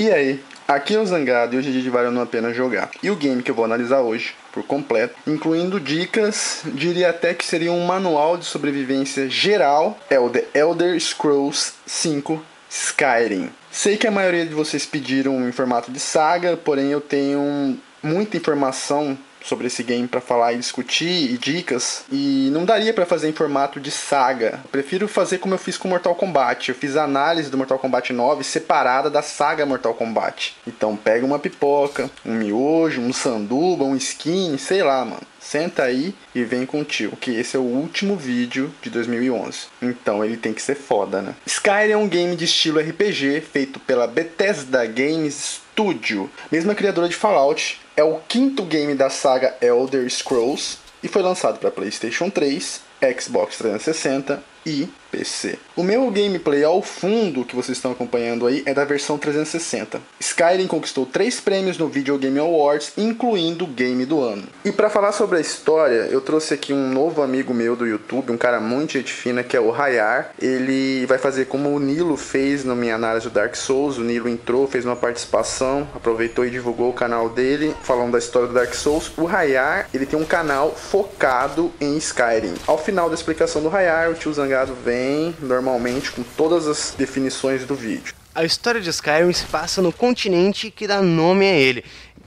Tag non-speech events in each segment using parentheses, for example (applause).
E aí, aqui é o Zangado e hoje é dia de valendo a pena jogar. E o game que eu vou analisar hoje, por completo, incluindo dicas, diria até que seria um manual de sobrevivência geral, é o The Elder Scrolls 5 Skyrim. Sei que a maioria de vocês pediram em formato de saga, porém eu tenho muita informação sobre esse game para falar e discutir e dicas e não daria para fazer em formato de saga. Eu prefiro fazer como eu fiz com Mortal Kombat. Eu fiz a análise do Mortal Kombat 9 separada da saga Mortal Kombat. Então pega uma pipoca, um miojo, um sanduba, um skin, sei lá, mano. Senta aí e vem com o tio, que esse é o último vídeo de 2011. Então ele tem que ser foda, né? Skyrim é um game de estilo RPG feito pela Bethesda Games Studio, mesma criadora de Fallout. É o quinto game da saga Elder Scrolls e foi lançado para PlayStation 3, Xbox 360 e PC. O meu gameplay ao fundo que vocês estão acompanhando aí é da versão 360. Skyrim conquistou três prêmios no Video Game Awards, incluindo o Game do Ano. E para falar sobre a história, eu trouxe aqui um novo amigo meu do YouTube, um cara muito gente fina, que é o Rayar. Ele vai fazer como o Nilo fez na minha análise do Dark Souls. O Nilo entrou, fez uma participação, aproveitou e divulgou o canal dele, falando da história do Dark Souls. O Rayar, ele tem um canal focado em Skyrim. Ao final da explicação do Rayar, o tio Zangado vem normalmente com todas as definições do vídeo. A história de Skyrim se passa no continente que dá nome a ele,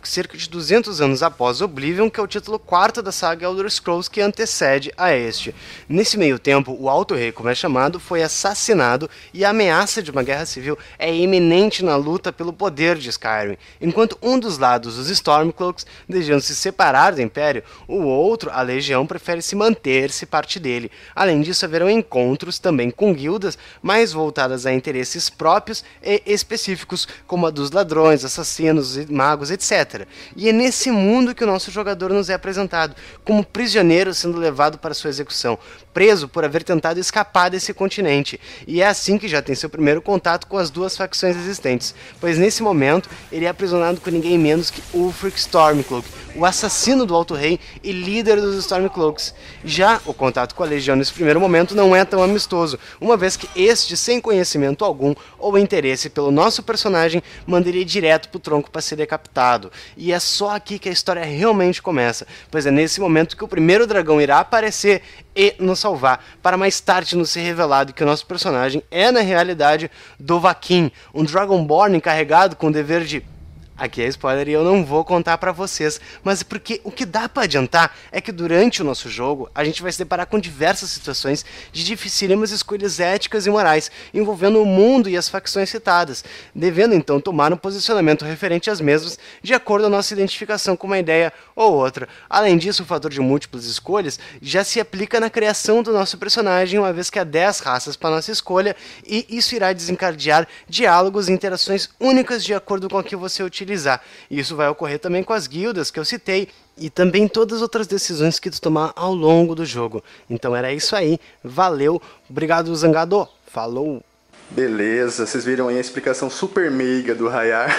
cerca de 200 anos após Oblivion, que é o título quarto da saga Elder Scrolls que antecede a este. Nesse meio tempo, o Alto Rei, como é chamado, foi assassinado e a ameaça de uma guerra civil é iminente na luta pelo poder de Skyrim. Enquanto um dos lados, os Stormcloaks, desejam se separar do Império, o outro, a Legião, prefere se manter-se parte dele. Além disso, haverão encontros também com guildas mais voltadas a interesses próprios e específicos, como a dos ladrões, assassinos, magos, etc. E é nesse mundo que o nosso jogador nos é apresentado, como prisioneiro sendo levado para sua execução, preso por haver tentado escapar desse continente. E é assim que já tem seu primeiro contato com as duas facções existentes, pois nesse momento ele é aprisionado com ninguém menos que Ulfric Stormcloak, o assassino do Alto Rei e líder dos Stormcloaks. Já o contato com a Legião nesse primeiro momento não é tão amistoso, uma vez que este, sem conhecimento algum ou interesse pelo nosso personagem, mandaria direto pro tronco para ser decapitado. E é só aqui que a história realmente começa, pois é nesse momento que o primeiro dragão irá aparecer e nos salvar, para mais tarde nos ser revelado que o nosso personagem é na realidade Dovahkiin, um Dragonborn encarregado com o dever de Aqui é spoiler e eu não vou contar para vocês, mas porque o que dá para adiantar é que durante o nosso jogo a gente vai se deparar com diversas situações de dificílimas escolhas éticas e morais envolvendo o mundo e as facções citadas, devendo então tomar um posicionamento referente às mesmas de acordo com a nossa identificação com uma ideia ou outra. Além disso, o fator de múltiplas escolhas já se aplica na criação do nosso personagem, uma vez que há 10 raças para nossa escolha, e isso irá desencadear diálogos e interações únicas de acordo com o que você utiliza utilizar. E isso vai ocorrer também com as guildas que eu citei e também todas as outras decisões que tu tomar ao longo do jogo. Então era isso aí. Valeu. Obrigado, Zangado. Falou. Beleza, vocês viram aí a explicação super meiga do Rayar.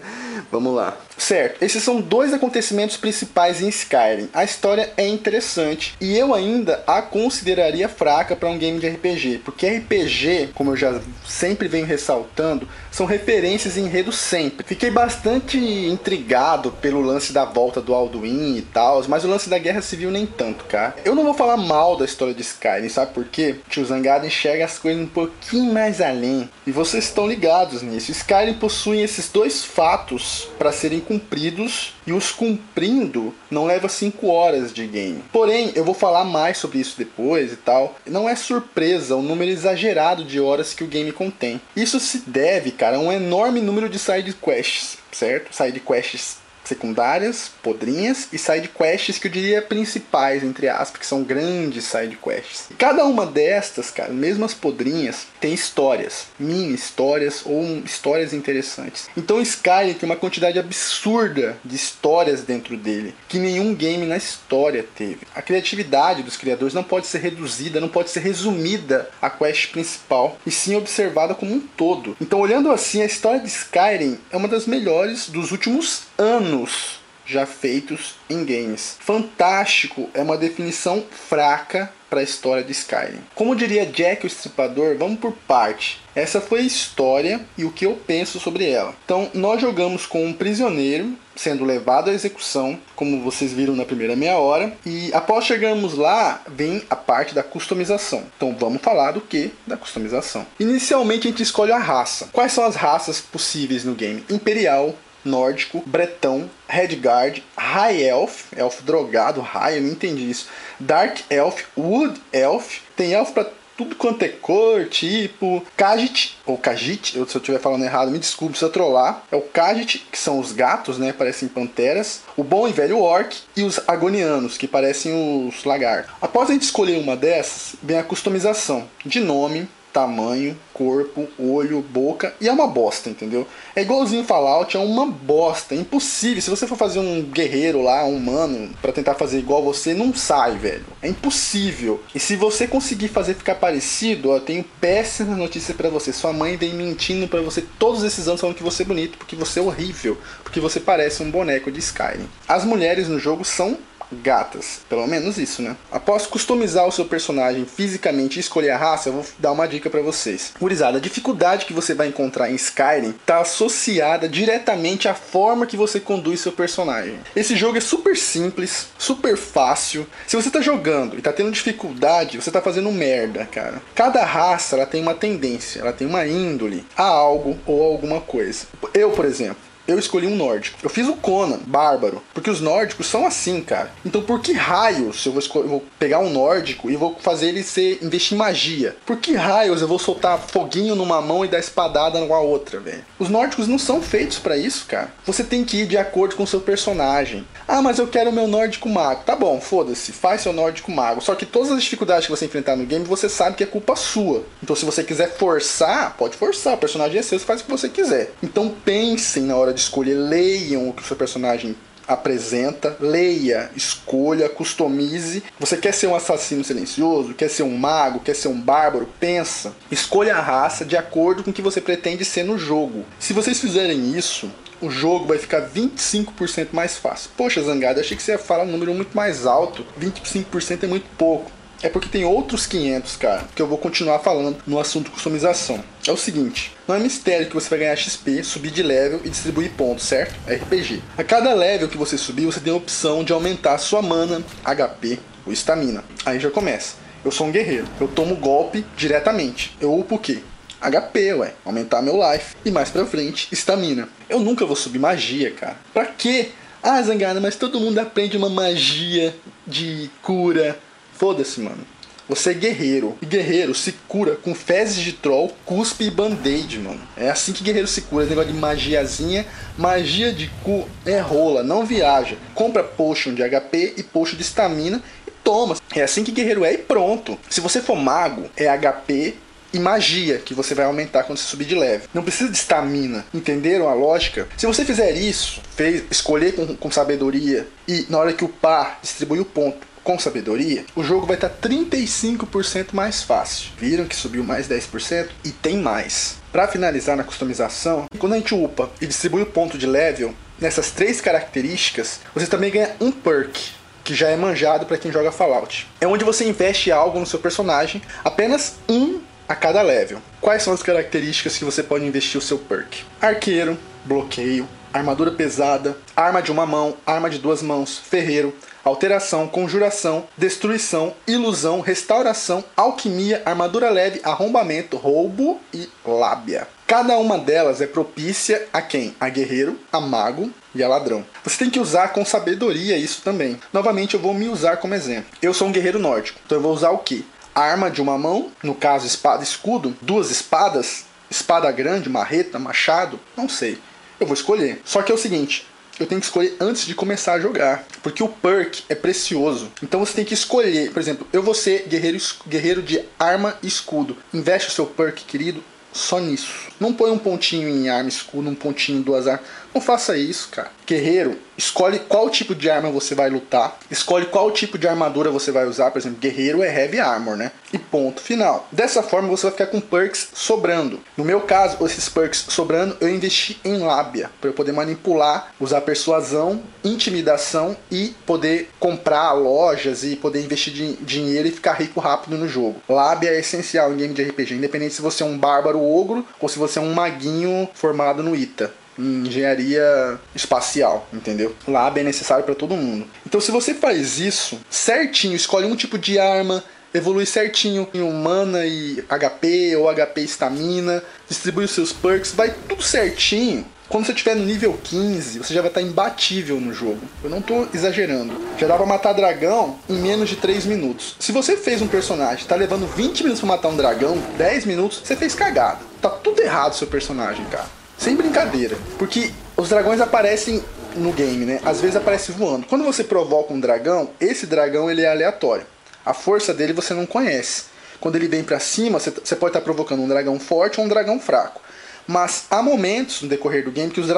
(laughs) Vamos lá. Certo, esses são dois acontecimentos principais em Skyrim. A história é interessante e eu ainda a consideraria fraca para um game de RPG, porque RPG, como eu já sempre venho ressaltando, são referências em enredo sempre. Fiquei bastante intrigado pelo lance da volta do Alduin e tal, mas o lance da Guerra Civil nem tanto, cara. Eu não vou falar mal da história de Skyrim, sabe por quê? Tio Zangado enxerga as coisas um pouquinho mais além. E vocês estão ligados nisso. Skyrim possui esses dois fatos para serem cumpridos e os cumprindo não leva 5 horas de game. Porém, eu vou falar mais sobre isso depois e tal. Não é surpresa o número exagerado de horas que o game contém. Isso se deve, cara, a um enorme número de side quests, certo? Side quests secundárias, podrinhas, e side quests que eu diria principais, entre aspas, que são grandes side quests. Cada uma destas, cara, mesmo as podrinhas, tem histórias, mini histórias ou histórias interessantes. Então Skyrim tem uma quantidade absurda de histórias dentro dele, que nenhum game na história teve. A criatividade dos criadores não pode ser reduzida, não pode ser resumida à quest principal, e sim observada como um todo. Então, olhando assim, a história de Skyrim é uma das melhores dos últimos anos já feitos em games. Fantástico é uma definição fraca para a história de Skyrim. Como diria Jack o Estripador, vamos por parte. Essa foi a história e o que eu penso sobre ela. Então, nós jogamos com um prisioneiro sendo levado à execução, como vocês viram na primeira meia hora, e após chegarmos lá, vem a parte da customização. Então, vamos falar do que? Da customização. Inicialmente, a gente escolhe a raça. Quais são as raças possíveis no game? Imperial, nórdico, bretão, Redguard, High Elf, elfo drogado, High, eu não entendi isso. Dark Elf, Wood Elf, tem elfo pra tudo quanto é cor, tipo. Kajit, ou Kajit, se eu estiver falando errado, me desculpe se eu trollar. É o Kajit, que são os gatos, né? Parecem panteras. O bom e velho Orc e os Agonianos, que parecem os lagartos. Após a gente escolher uma dessas, vem a customização de nome, tamanho, corpo, olho, boca e é uma bosta, entendeu? É igualzinho Fallout, é uma bosta, é impossível. Se você for fazer um guerreiro lá, um humano, para tentar fazer igual você, não sai, velho. É impossível. E se você conseguir fazer ficar parecido, ó, eu tenho péssima notícia para você. Sua mãe vem mentindo para você todos esses anos falando que você é bonito, porque você é horrível, porque você parece um boneco de Skyrim. As mulheres no jogo são gatas. Pelo menos isso, né? Após customizar o seu personagem fisicamente e escolher a raça, eu vou dar uma dica para vocês. Gurizada, a dificuldade que você vai encontrar em Skyrim está associada diretamente à forma que você conduz seu personagem. Esse jogo é super simples, super fácil. Se você tá jogando e tá tendo dificuldade, você tá fazendo merda, cara. Cada raça ela tem uma tendência, ela tem uma índole a algo ou alguma coisa. Eu, por exemplo, eu escolhi um nórdico. Eu fiz o Conan, bárbaro, porque os nórdicos são assim, cara. Então por que raios eu vou, eu vou pegar um nórdico e vou fazer ele ser investir em magia? Por que raios eu vou soltar foguinho numa mão e dar espadada numa outra, velho? Os nórdicos não são feitos para isso, cara. Você tem que ir de acordo com o seu personagem. Ah, mas eu quero o meu nórdico mago. Tá bom, foda-se, faz seu nórdico mago. Só que todas as dificuldades que você enfrentar no game, você sabe que é culpa sua. Então se você quiser forçar, pode forçar. O personagem é seu, você faz o que você quiser. Então pensem na hora de escolher, leiam o que o seu personagem apresenta, leia, escolha, customize. Você quer ser um assassino silencioso, quer ser um mago, quer ser um bárbaro? Pensa. Escolha a raça de acordo com o que você pretende ser no jogo. Se vocês fizerem isso, o jogo vai ficar 25% mais fácil. Poxa, Zangado, achei que você ia falar um número muito mais alto. 25% é muito pouco. É porque tem outros 500, cara, que eu vou continuar falando no assunto customização. É o seguinte, não é mistério que você vai ganhar XP, subir de level e distribuir pontos, certo? RPG. A cada level que você subir, você tem a opção de aumentar sua mana, HP ou estamina. Aí já começa. Eu sou um guerreiro, eu tomo golpe diretamente. Eu upo o quê? HP, ué, aumentar meu life. E mais pra frente, estamina. Eu nunca vou subir magia, cara. Pra quê? Ah, Zangada, mas todo mundo aprende uma magia de cura Foda-se, mano. Você é guerreiro. E guerreiro se cura com fezes de troll, cuspe e band-aid, mano. É assim que guerreiro se cura. Esse negócio de magiazinha. Magia de cu é rola, não viaja. Compra potion de HP e potion de estamina e toma. É assim que guerreiro é e pronto. Se você for mago, é HP e magia que você vai aumentar quando você subir de leve. Não precisa de estamina. Entenderam a lógica? Se você fizer isso, fez, escolher com, com sabedoria e na hora que o par distribui o ponto com sabedoria, o jogo vai estar 35% mais fácil. Viram que subiu mais 10% e tem mais. Para finalizar na customização, quando a gente upa e distribui o ponto de level, nessas três características, você também ganha um perk, que já é manjado para quem joga Fallout. É onde você investe algo no seu personagem, apenas um a cada level. Quais são as características que você pode investir o seu perk? Arqueiro, bloqueio, armadura pesada, arma de uma mão, arma de duas mãos, ferreiro, alteração, conjuração, destruição, ilusão, restauração, alquimia, armadura leve, arrombamento, roubo e lábia. Cada uma delas é propícia a quem? A guerreiro, a mago e a ladrão. Você tem que usar com sabedoria isso também. Novamente eu vou me usar como exemplo. Eu sou um guerreiro nórdico, então eu vou usar o que? Arma de uma mão, no caso espada escudo, duas espadas, espada grande, marreta, machado, não sei. Eu vou escolher. Só que é o seguinte, eu tenho que escolher antes de começar a jogar. Porque o perk é precioso. Então você tem que escolher. Por exemplo, eu vou ser guerreiro, guerreiro de arma e escudo. Investe o seu perk, querido, só nisso. Não põe um pontinho em arma e escudo, um pontinho duas armas. Não faça isso, cara. Guerreiro escolhe qual tipo de arma você vai lutar, escolhe qual tipo de armadura você vai usar, por exemplo, guerreiro é heavy armor, né? E ponto final. Dessa forma você vai ficar com perks sobrando. No meu caso, esses perks sobrando, eu investi em lábia, para eu poder manipular, usar persuasão, intimidação e poder comprar lojas e poder investir dinheiro e ficar rico rápido no jogo. Lábia é essencial em game de RPG, independente se você é um bárbaro ogro ou se você é um maguinho formado no ITA em engenharia espacial, entendeu? Lab é necessário para todo mundo. Então, se você faz isso certinho, escolhe um tipo de arma, evolui certinho em humana e HP ou HP estamina, distribui os seus perks, vai tudo certinho. Quando você estiver no nível 15, você já vai estar imbatível no jogo. Eu não estou exagerando. Já dá pra matar dragão em menos de 3 minutos. Se você fez um personagem, tá levando 20 minutos para matar um dragão, 10 minutos, você fez cagada. Tá tudo errado seu personagem, cara. Sem brincadeira. Porque os dragões aparecem no game, né? Às vezes aparece voando. Quando você provoca um dragão, esse dragão ele é aleatório. A força dele você não conhece. Quando ele vem para cima, você pode estar tá provocando um dragão forte ou um dragão fraco. Mas há momentos no decorrer do game que os,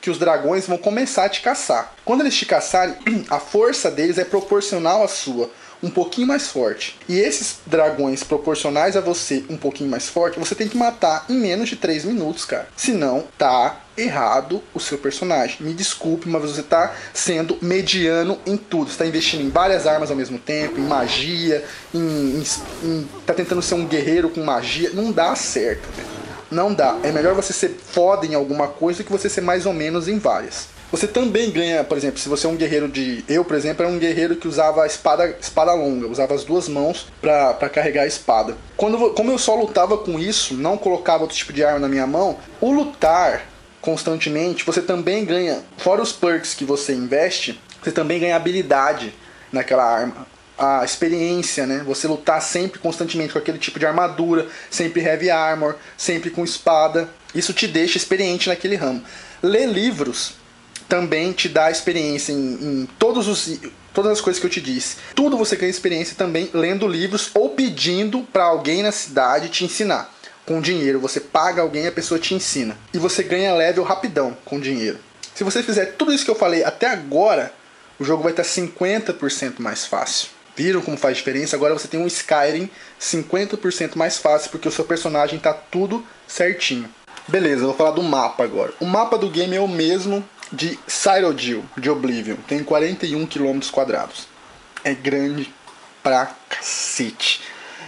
que os dragões vão começar a te caçar. Quando eles te caçarem, (clears throat) a força deles é proporcional à sua um pouquinho mais forte. E esses dragões proporcionais a você um pouquinho mais forte, você tem que matar em menos de 3 minutos, cara. Senão, tá errado o seu personagem. Me desculpe, mas você tá sendo mediano em tudo. Você tá investindo em várias armas ao mesmo tempo, em magia, em, em, em tá tentando ser um guerreiro com magia. Não dá certo, velho. Não dá. É melhor você ser foda em alguma coisa que você ser mais ou menos em várias. Você também ganha, por exemplo, se você é um guerreiro de. Eu, por exemplo, era um guerreiro que usava a espada, espada longa, usava as duas mãos para carregar a espada. Quando, como eu só lutava com isso, não colocava outro tipo de arma na minha mão, o lutar constantemente, você também ganha, fora os perks que você investe, você também ganha habilidade naquela arma. A experiência, né? Você lutar sempre constantemente com aquele tipo de armadura, sempre heavy armor, sempre com espada. Isso te deixa experiente naquele ramo. Ler livros também te dá experiência em, em todos os, todas as coisas que eu te disse. Tudo você ganha experiência também lendo livros ou pedindo para alguém na cidade te ensinar. Com dinheiro, você paga alguém, a pessoa te ensina. E você ganha level rapidão com dinheiro. Se você fizer tudo isso que eu falei até agora, o jogo vai estar 50% mais fácil. Viram como faz diferença? Agora você tem um Skyrim 50% mais fácil porque o seu personagem está tudo certinho. Beleza, vou falar do mapa agora. O mapa do game é o mesmo de Cyrodiil, de Oblivion. Tem 41 km quadrados. É grande pra cacete.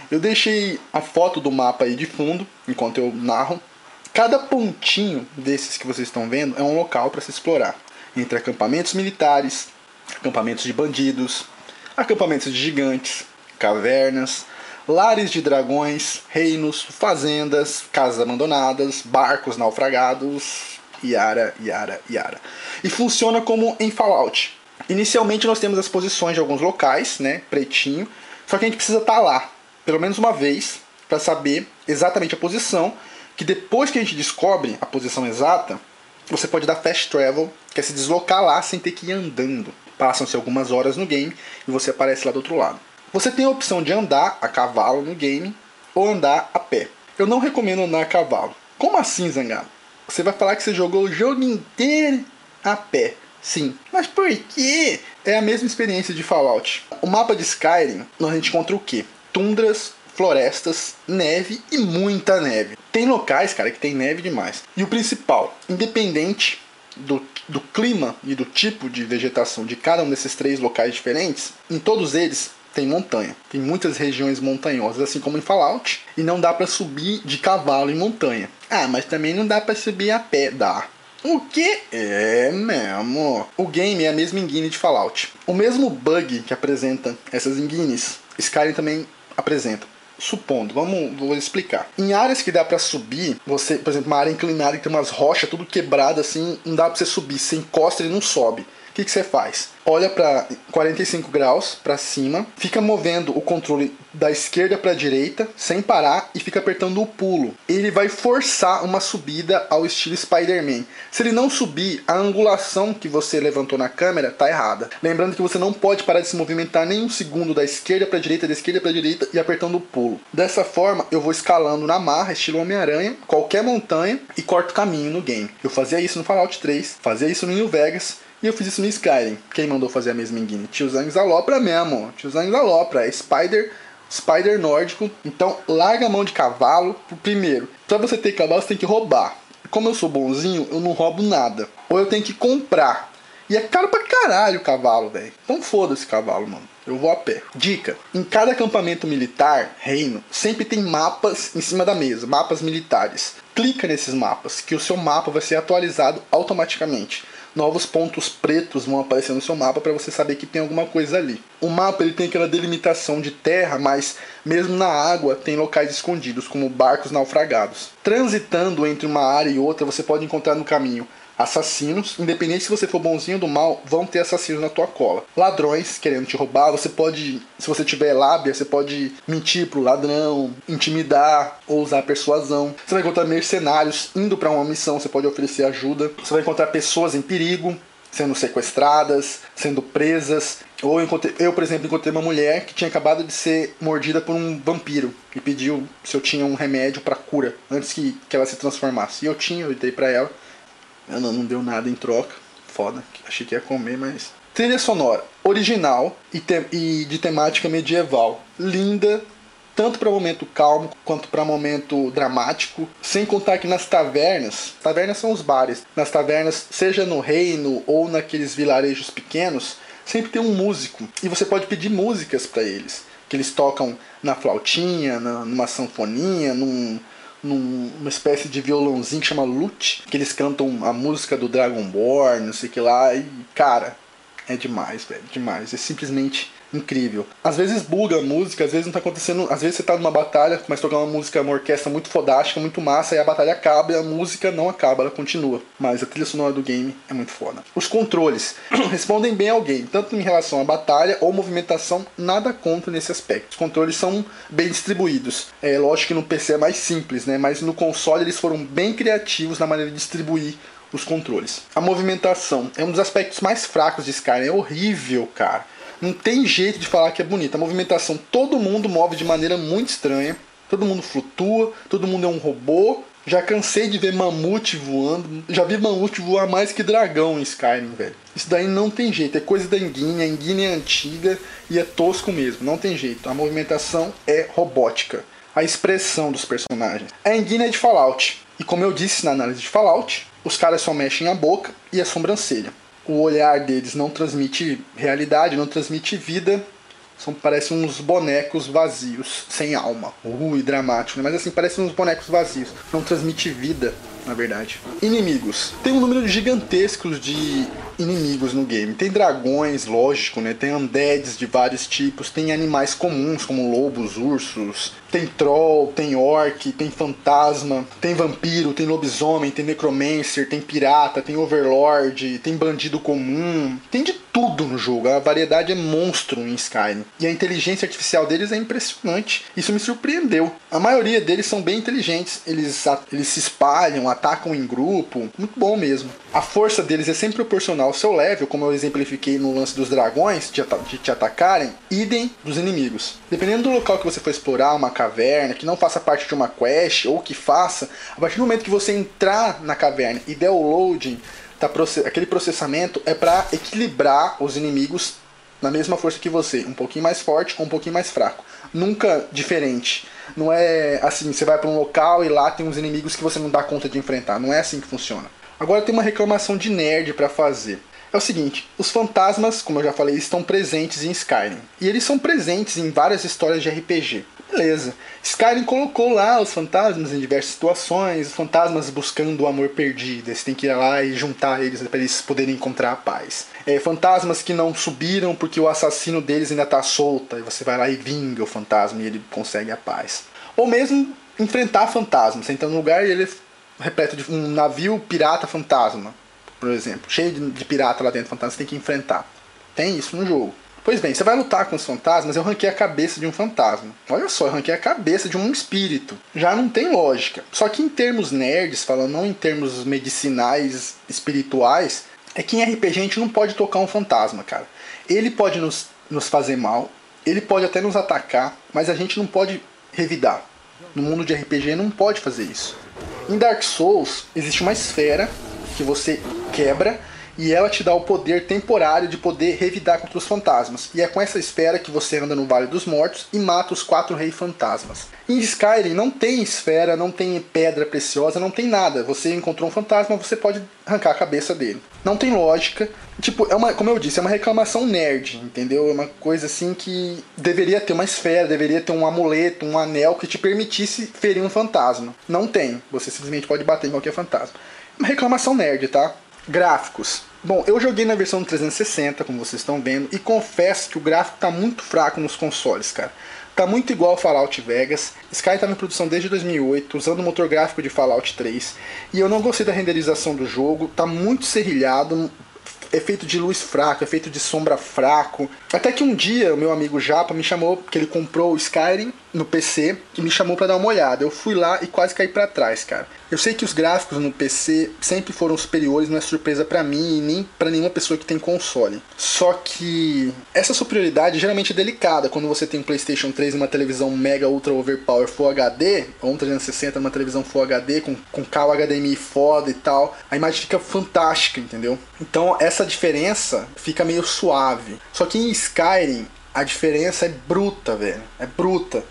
Eu deixei a foto do mapa aí de fundo, enquanto eu narro. Cada pontinho desses que vocês estão vendo é um local para se explorar. Entre acampamentos militares, acampamentos de bandidos, acampamentos de gigantes, cavernas, lares de dragões, reinos, fazendas, casas abandonadas, barcos naufragados, Yara, Yara, Yara. E funciona como em Fallout. Inicialmente nós temos as posições de alguns locais, né, pretinho, só que a gente precisa estar tá lá, pelo menos uma vez, para saber exatamente a posição, que depois que a gente descobre a posição exata, você pode dar fast travel, que é se deslocar lá sem ter que ir andando. Passam-se algumas horas no game e você aparece lá do outro lado. Você tem a opção de andar a cavalo no game ou andar a pé. Eu não recomendo andar a cavalo. Como assim, Zangado? Você vai falar que você jogou o jogo inteiro a pé. Sim. Mas por quê? É a mesma experiência de Fallout. O mapa de Skyrim, gente encontra o quê? Tundras, florestas, neve e muita neve. Tem locais, cara, que tem neve demais. E o principal, independente do, do clima e do tipo de vegetação de cada um desses três locais diferentes, em todos eles tem montanha. Tem muitas regiões montanhosas, assim como em Fallout, e não dá para subir de cavalo em montanha. Ah, mas também não dá para subir a pé, dá. O que? É mesmo. O game é a mesma engine de Fallout. O mesmo bug que apresenta essas engines, Skyrim também apresenta. Supondo, vamos vou explicar. Em áreas que dá para subir, você, por exemplo, uma área inclinada que tem umas rochas tudo quebrada assim, não dá para você subir, você encosta e não sobe. O que, que você faz? Olha para 45 graus para cima, fica movendo o controle da esquerda para a direita sem parar e fica apertando o pulo. Ele vai forçar uma subida ao estilo Spider-Man. Se ele não subir, a angulação que você levantou na câmera tá errada. Lembrando que você não pode parar de se movimentar nem um segundo da esquerda para direita, da esquerda para direita e apertando o pulo. Dessa forma, eu vou escalando na marra, estilo Homem-Aranha, qualquer montanha e corto caminho no game. Eu fazia isso no Fallout 3, fazia isso no New Vegas E eu fiz isso no Skyrim. Quem mandou fazer a mesma engine? Tio Zangs alopra mesmo. Tio Zangs alopra. É Spider Spider nórdico. Então, larga a mão de cavalo. Primeiro, para você ter cavalo, você tem que roubar. Como eu sou bonzinho, eu não roubo nada. Ou eu tenho que comprar. E é caro pra caralho o cavalo, velho. Então foda-se cavalo, mano. Eu vou a pé. Dica: em cada acampamento militar, reino, sempre tem mapas em cima da mesa, mapas militares. Clica nesses mapas, que o seu mapa vai ser atualizado automaticamente novos pontos pretos vão aparecer no seu mapa para você saber que tem alguma coisa ali. O mapa ele tem aquela delimitação de terra, mas mesmo na água tem locais escondidos, como barcos naufragados. Transitando entre uma área e outra, você pode encontrar no caminho assassinos, independente se você for bonzinho ou do mal, vão ter assassinos na tua cola. Ladrões querendo te roubar, você pode, se você tiver lábia, você pode mentir pro ladrão, intimidar ou usar persuasão. Você vai encontrar mercenários indo para uma missão, você pode oferecer ajuda. Você vai encontrar pessoas em perigo, sendo sequestradas, sendo presas. Ou eu, eu, por exemplo, encontrei uma mulher que tinha acabado de ser mordida por um vampiro e pediu se eu tinha um remédio para cura antes que, que ela se transformasse. E eu tinha, eu dei para ela. Ela não deu nada em troca. Foda. Achei que ia comer, mas. Trilha sonora original e, te... e de temática medieval. Linda, tanto para momento calmo quanto para momento dramático, sem contar que nas tavernas, tavernas são os bares, nas tavernas, seja no reino ou naqueles vilarejos pequenos, sempre tem um músico e você pode pedir músicas para eles, que eles tocam na flautinha, na, numa sanfoninha, num, numa espécie de violãozinho que chama lute, que eles cantam a música do Dragonborn, não sei o que lá, e cara, é demais, velho, demais. É simplesmente incrível. Às vezes buga a música, às vezes não tá acontecendo. Às vezes você tá numa batalha, a tocar uma música, uma orquestra muito fodástica, muito massa, e a batalha acaba e a música não acaba, ela continua. Mas a trilha sonora do game é muito foda. Os controles (clears throat) respondem bem ao game, tanto em relação à batalha ou movimentação, nada contra nesse aspecto. Os controles são bem distribuídos. É lógico que no PC é mais simples, né? Mas no console eles foram bem criativos na maneira de distribuir os controles. A movimentação é um dos aspectos mais fracos de Skyrim, é horrível, cara. Não tem jeito de falar que é bonita. A movimentação, todo mundo move de maneira muito estranha. Todo mundo flutua, todo mundo é um robô. Já cansei de ver mamute voando. Já vi mamute voar mais que dragão em Skyrim, velho. Isso daí não tem jeito. É coisa da Enguine. A Enguine é antiga e é tosco mesmo. Não tem jeito. A movimentação é robótica. A expressão dos personagens. A Enguine é de Fallout. E como eu disse na análise de Fallout, os caras só mexem a boca e a sobrancelha o olhar deles não transmite realidade, não transmite vida. São, parecem uns bonecos vazios, sem alma. E dramático, né? Mas assim, parecem uns bonecos vazios. Não transmite vida, na verdade. Inimigos. Tem um número gigantesco de inimigos no game. Tem dragões, lógico, né? Tem undeads de vários tipos, tem animais comuns como lobos, ursos, tem troll, tem orc, tem fantasma, tem vampiro, tem lobisomem, tem necromancer, tem pirata, tem overlord, tem bandido comum, tem de tudo no jogo. A variedade é monstro em Skyrim. E a inteligência artificial deles é impressionante. Isso me surpreendeu. A maioria deles são bem inteligentes. Eles, eles se espalham, atacam em grupo. Muito bom mesmo. A força deles é sempre proporcional ao seu level, como eu exemplifiquei no lance dos dragões, de, de te atacarem, idem dos inimigos. Dependendo do local que você for explorar, uma caverna, que não faça parte de uma quest, ou que faça, a partir do momento que você entrar na caverna e der o loading, tá, aquele processamento é para equilibrar os inimigos na mesma força que você, um pouquinho mais forte ou um pouquinho mais fraco. Nunca diferente. Não é assim, você vai para um local e lá tem uns inimigos que você não dá conta de enfrentar. Não é assim que funciona. Agora tem uma reclamação de nerd para fazer. É o seguinte, os fantasmas, como eu já falei, estão presentes em Skyrim. E eles são presentes em várias histórias de RPG. Beleza. Skyrim colocou lá os fantasmas em diversas situações, fantasmas buscando o amor perdido. Você tem que ir lá e juntar eles para eles poderem encontrar a paz. É, fantasmas que não subiram porque o assassino deles ainda está solto. E você vai lá e vinga o fantasma e ele consegue a paz. Ou mesmo enfrentar fantasmas. Você entra num lugar e ele repleto de um navio pirata fantasma, por exemplo, cheio de, de pirata lá dentro, fantasma, você tem que enfrentar. Tem isso no jogo. Pois bem, você vai lutar com os fantasmas, eu ranquei a cabeça de um fantasma. Olha só, eu ranquei a cabeça de um espírito. Já não tem lógica. Só que em termos nerds, falando não em termos medicinais, espirituais, é que em RPG a gente não pode tocar um fantasma, cara. Ele pode nos, nos fazer mal, ele pode até nos atacar, mas a gente não pode revidar. No mundo de RPG não pode fazer isso. Em Dark Souls existe uma esfera que você quebra e ela te dá o poder temporário de poder revidar contra os fantasmas. E é com essa esfera que você anda no Vale dos Mortos e mata os quatro reis fantasmas. Em Skyrim não tem esfera, não tem pedra preciosa, não tem nada. Você encontrou um fantasma, você pode arrancar a cabeça dele. Não tem lógica. Tipo, é uma, como eu disse, é uma reclamação nerd, entendeu? É uma coisa assim que deveria ter uma esfera, deveria ter um amuleto, um anel que te permitisse ferir um fantasma. Não tem. Você simplesmente pode bater em qualquer fantasma. Uma reclamação nerd, tá? Gráficos. Bom, eu joguei na versão 360, como vocês estão vendo, e confesso que o gráfico tá muito fraco nos consoles, cara. Tá muito igual ao Fallout Vegas. Sky estava em produção desde 2008, usando o motor gráfico de Fallout 3. E eu não gostei da renderização do jogo, tá muito serrilhado, efeito de luz fraco, efeito de sombra fraco. Até que um dia o meu amigo Japa me chamou, que ele comprou o Skyrim no PC e me chamou para dar uma olhada. Eu fui lá e quase caí para trás, cara. Eu sei que os gráficos no PC sempre foram superiores, não é surpresa para mim e nem para nenhuma pessoa que tem console. Só que essa superioridade geralmente é delicada quando você tem um PlayStation 3 e uma televisão mega ultra overpower Full HD, ou um 360 numa televisão Full HD com, com cabo HDMI foda e tal. A imagem fica fantástica, entendeu? Então essa diferença fica meio suave. Só que em Skyrim a diferença é bruta, velho. É bruta.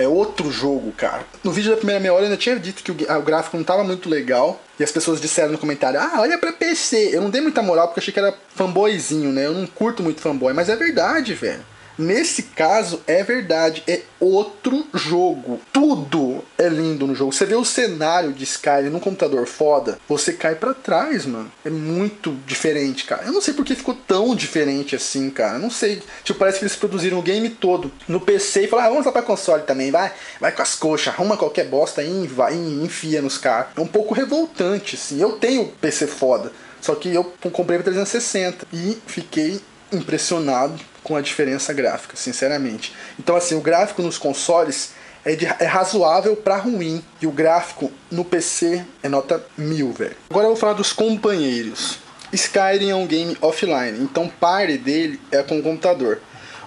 É outro jogo, cara. No vídeo da primeira meia hora eu ainda tinha dito que o, gráfico não estava muito legal. E as pessoas disseram no comentário, ah, olha pra PC. Eu não dei muita moral porque achei que era fanboyzinho, né? Eu não curto muito fanboy, mas é verdade, velho. Nesse caso, é verdade, é outro jogo. Tudo é lindo no jogo. Você vê o cenário de Skyrim num computador foda, você cai para trás, mano. É muito diferente, cara. Eu não sei porque ficou tão diferente assim, cara. Eu não sei. Tipo, parece que eles produziram o game todo no PC e falaram, ah, vamos lá pra console também, vai. Vai com as coxas, arruma qualquer bosta e vai, enfia nos caras. É um pouco revoltante, assim. Eu tenho PC foda. Só que eu comprei pra 360 e fiquei impressionado com a diferença gráfica, sinceramente. Então, assim, o gráfico nos consoles é, de, é razoável para ruim e o gráfico no PC é nota mil, velho. Agora eu vou falar dos companheiros. Skyrim é um game offline, então party dele é com o computador.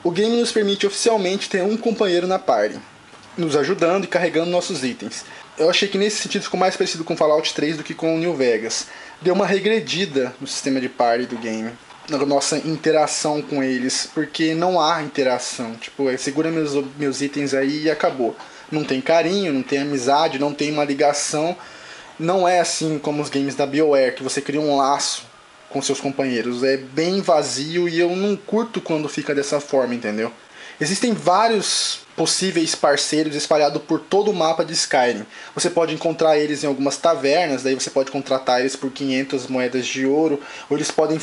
O game nos permite oficialmente ter um companheiro na party, nos ajudando e carregando nossos itens. Eu achei que nesse sentido ficou mais parecido com Fallout 3 do que com New Vegas. Deu uma regredida no sistema de party do game na nossa interação com eles, porque não há interação. Tipo, é, segura meus, meus itens aí e acabou. Não tem carinho, não tem amizade, não tem uma ligação. Não é assim como os games da BioWare, que você cria um laço com seus companheiros. É bem vazio e eu não curto quando fica dessa forma, entendeu? Existem vários possíveis parceiros espalhados por todo o mapa de Skyrim. Você pode encontrar eles em algumas tavernas, daí você pode contratar eles por 500 moedas de ouro, ou eles podem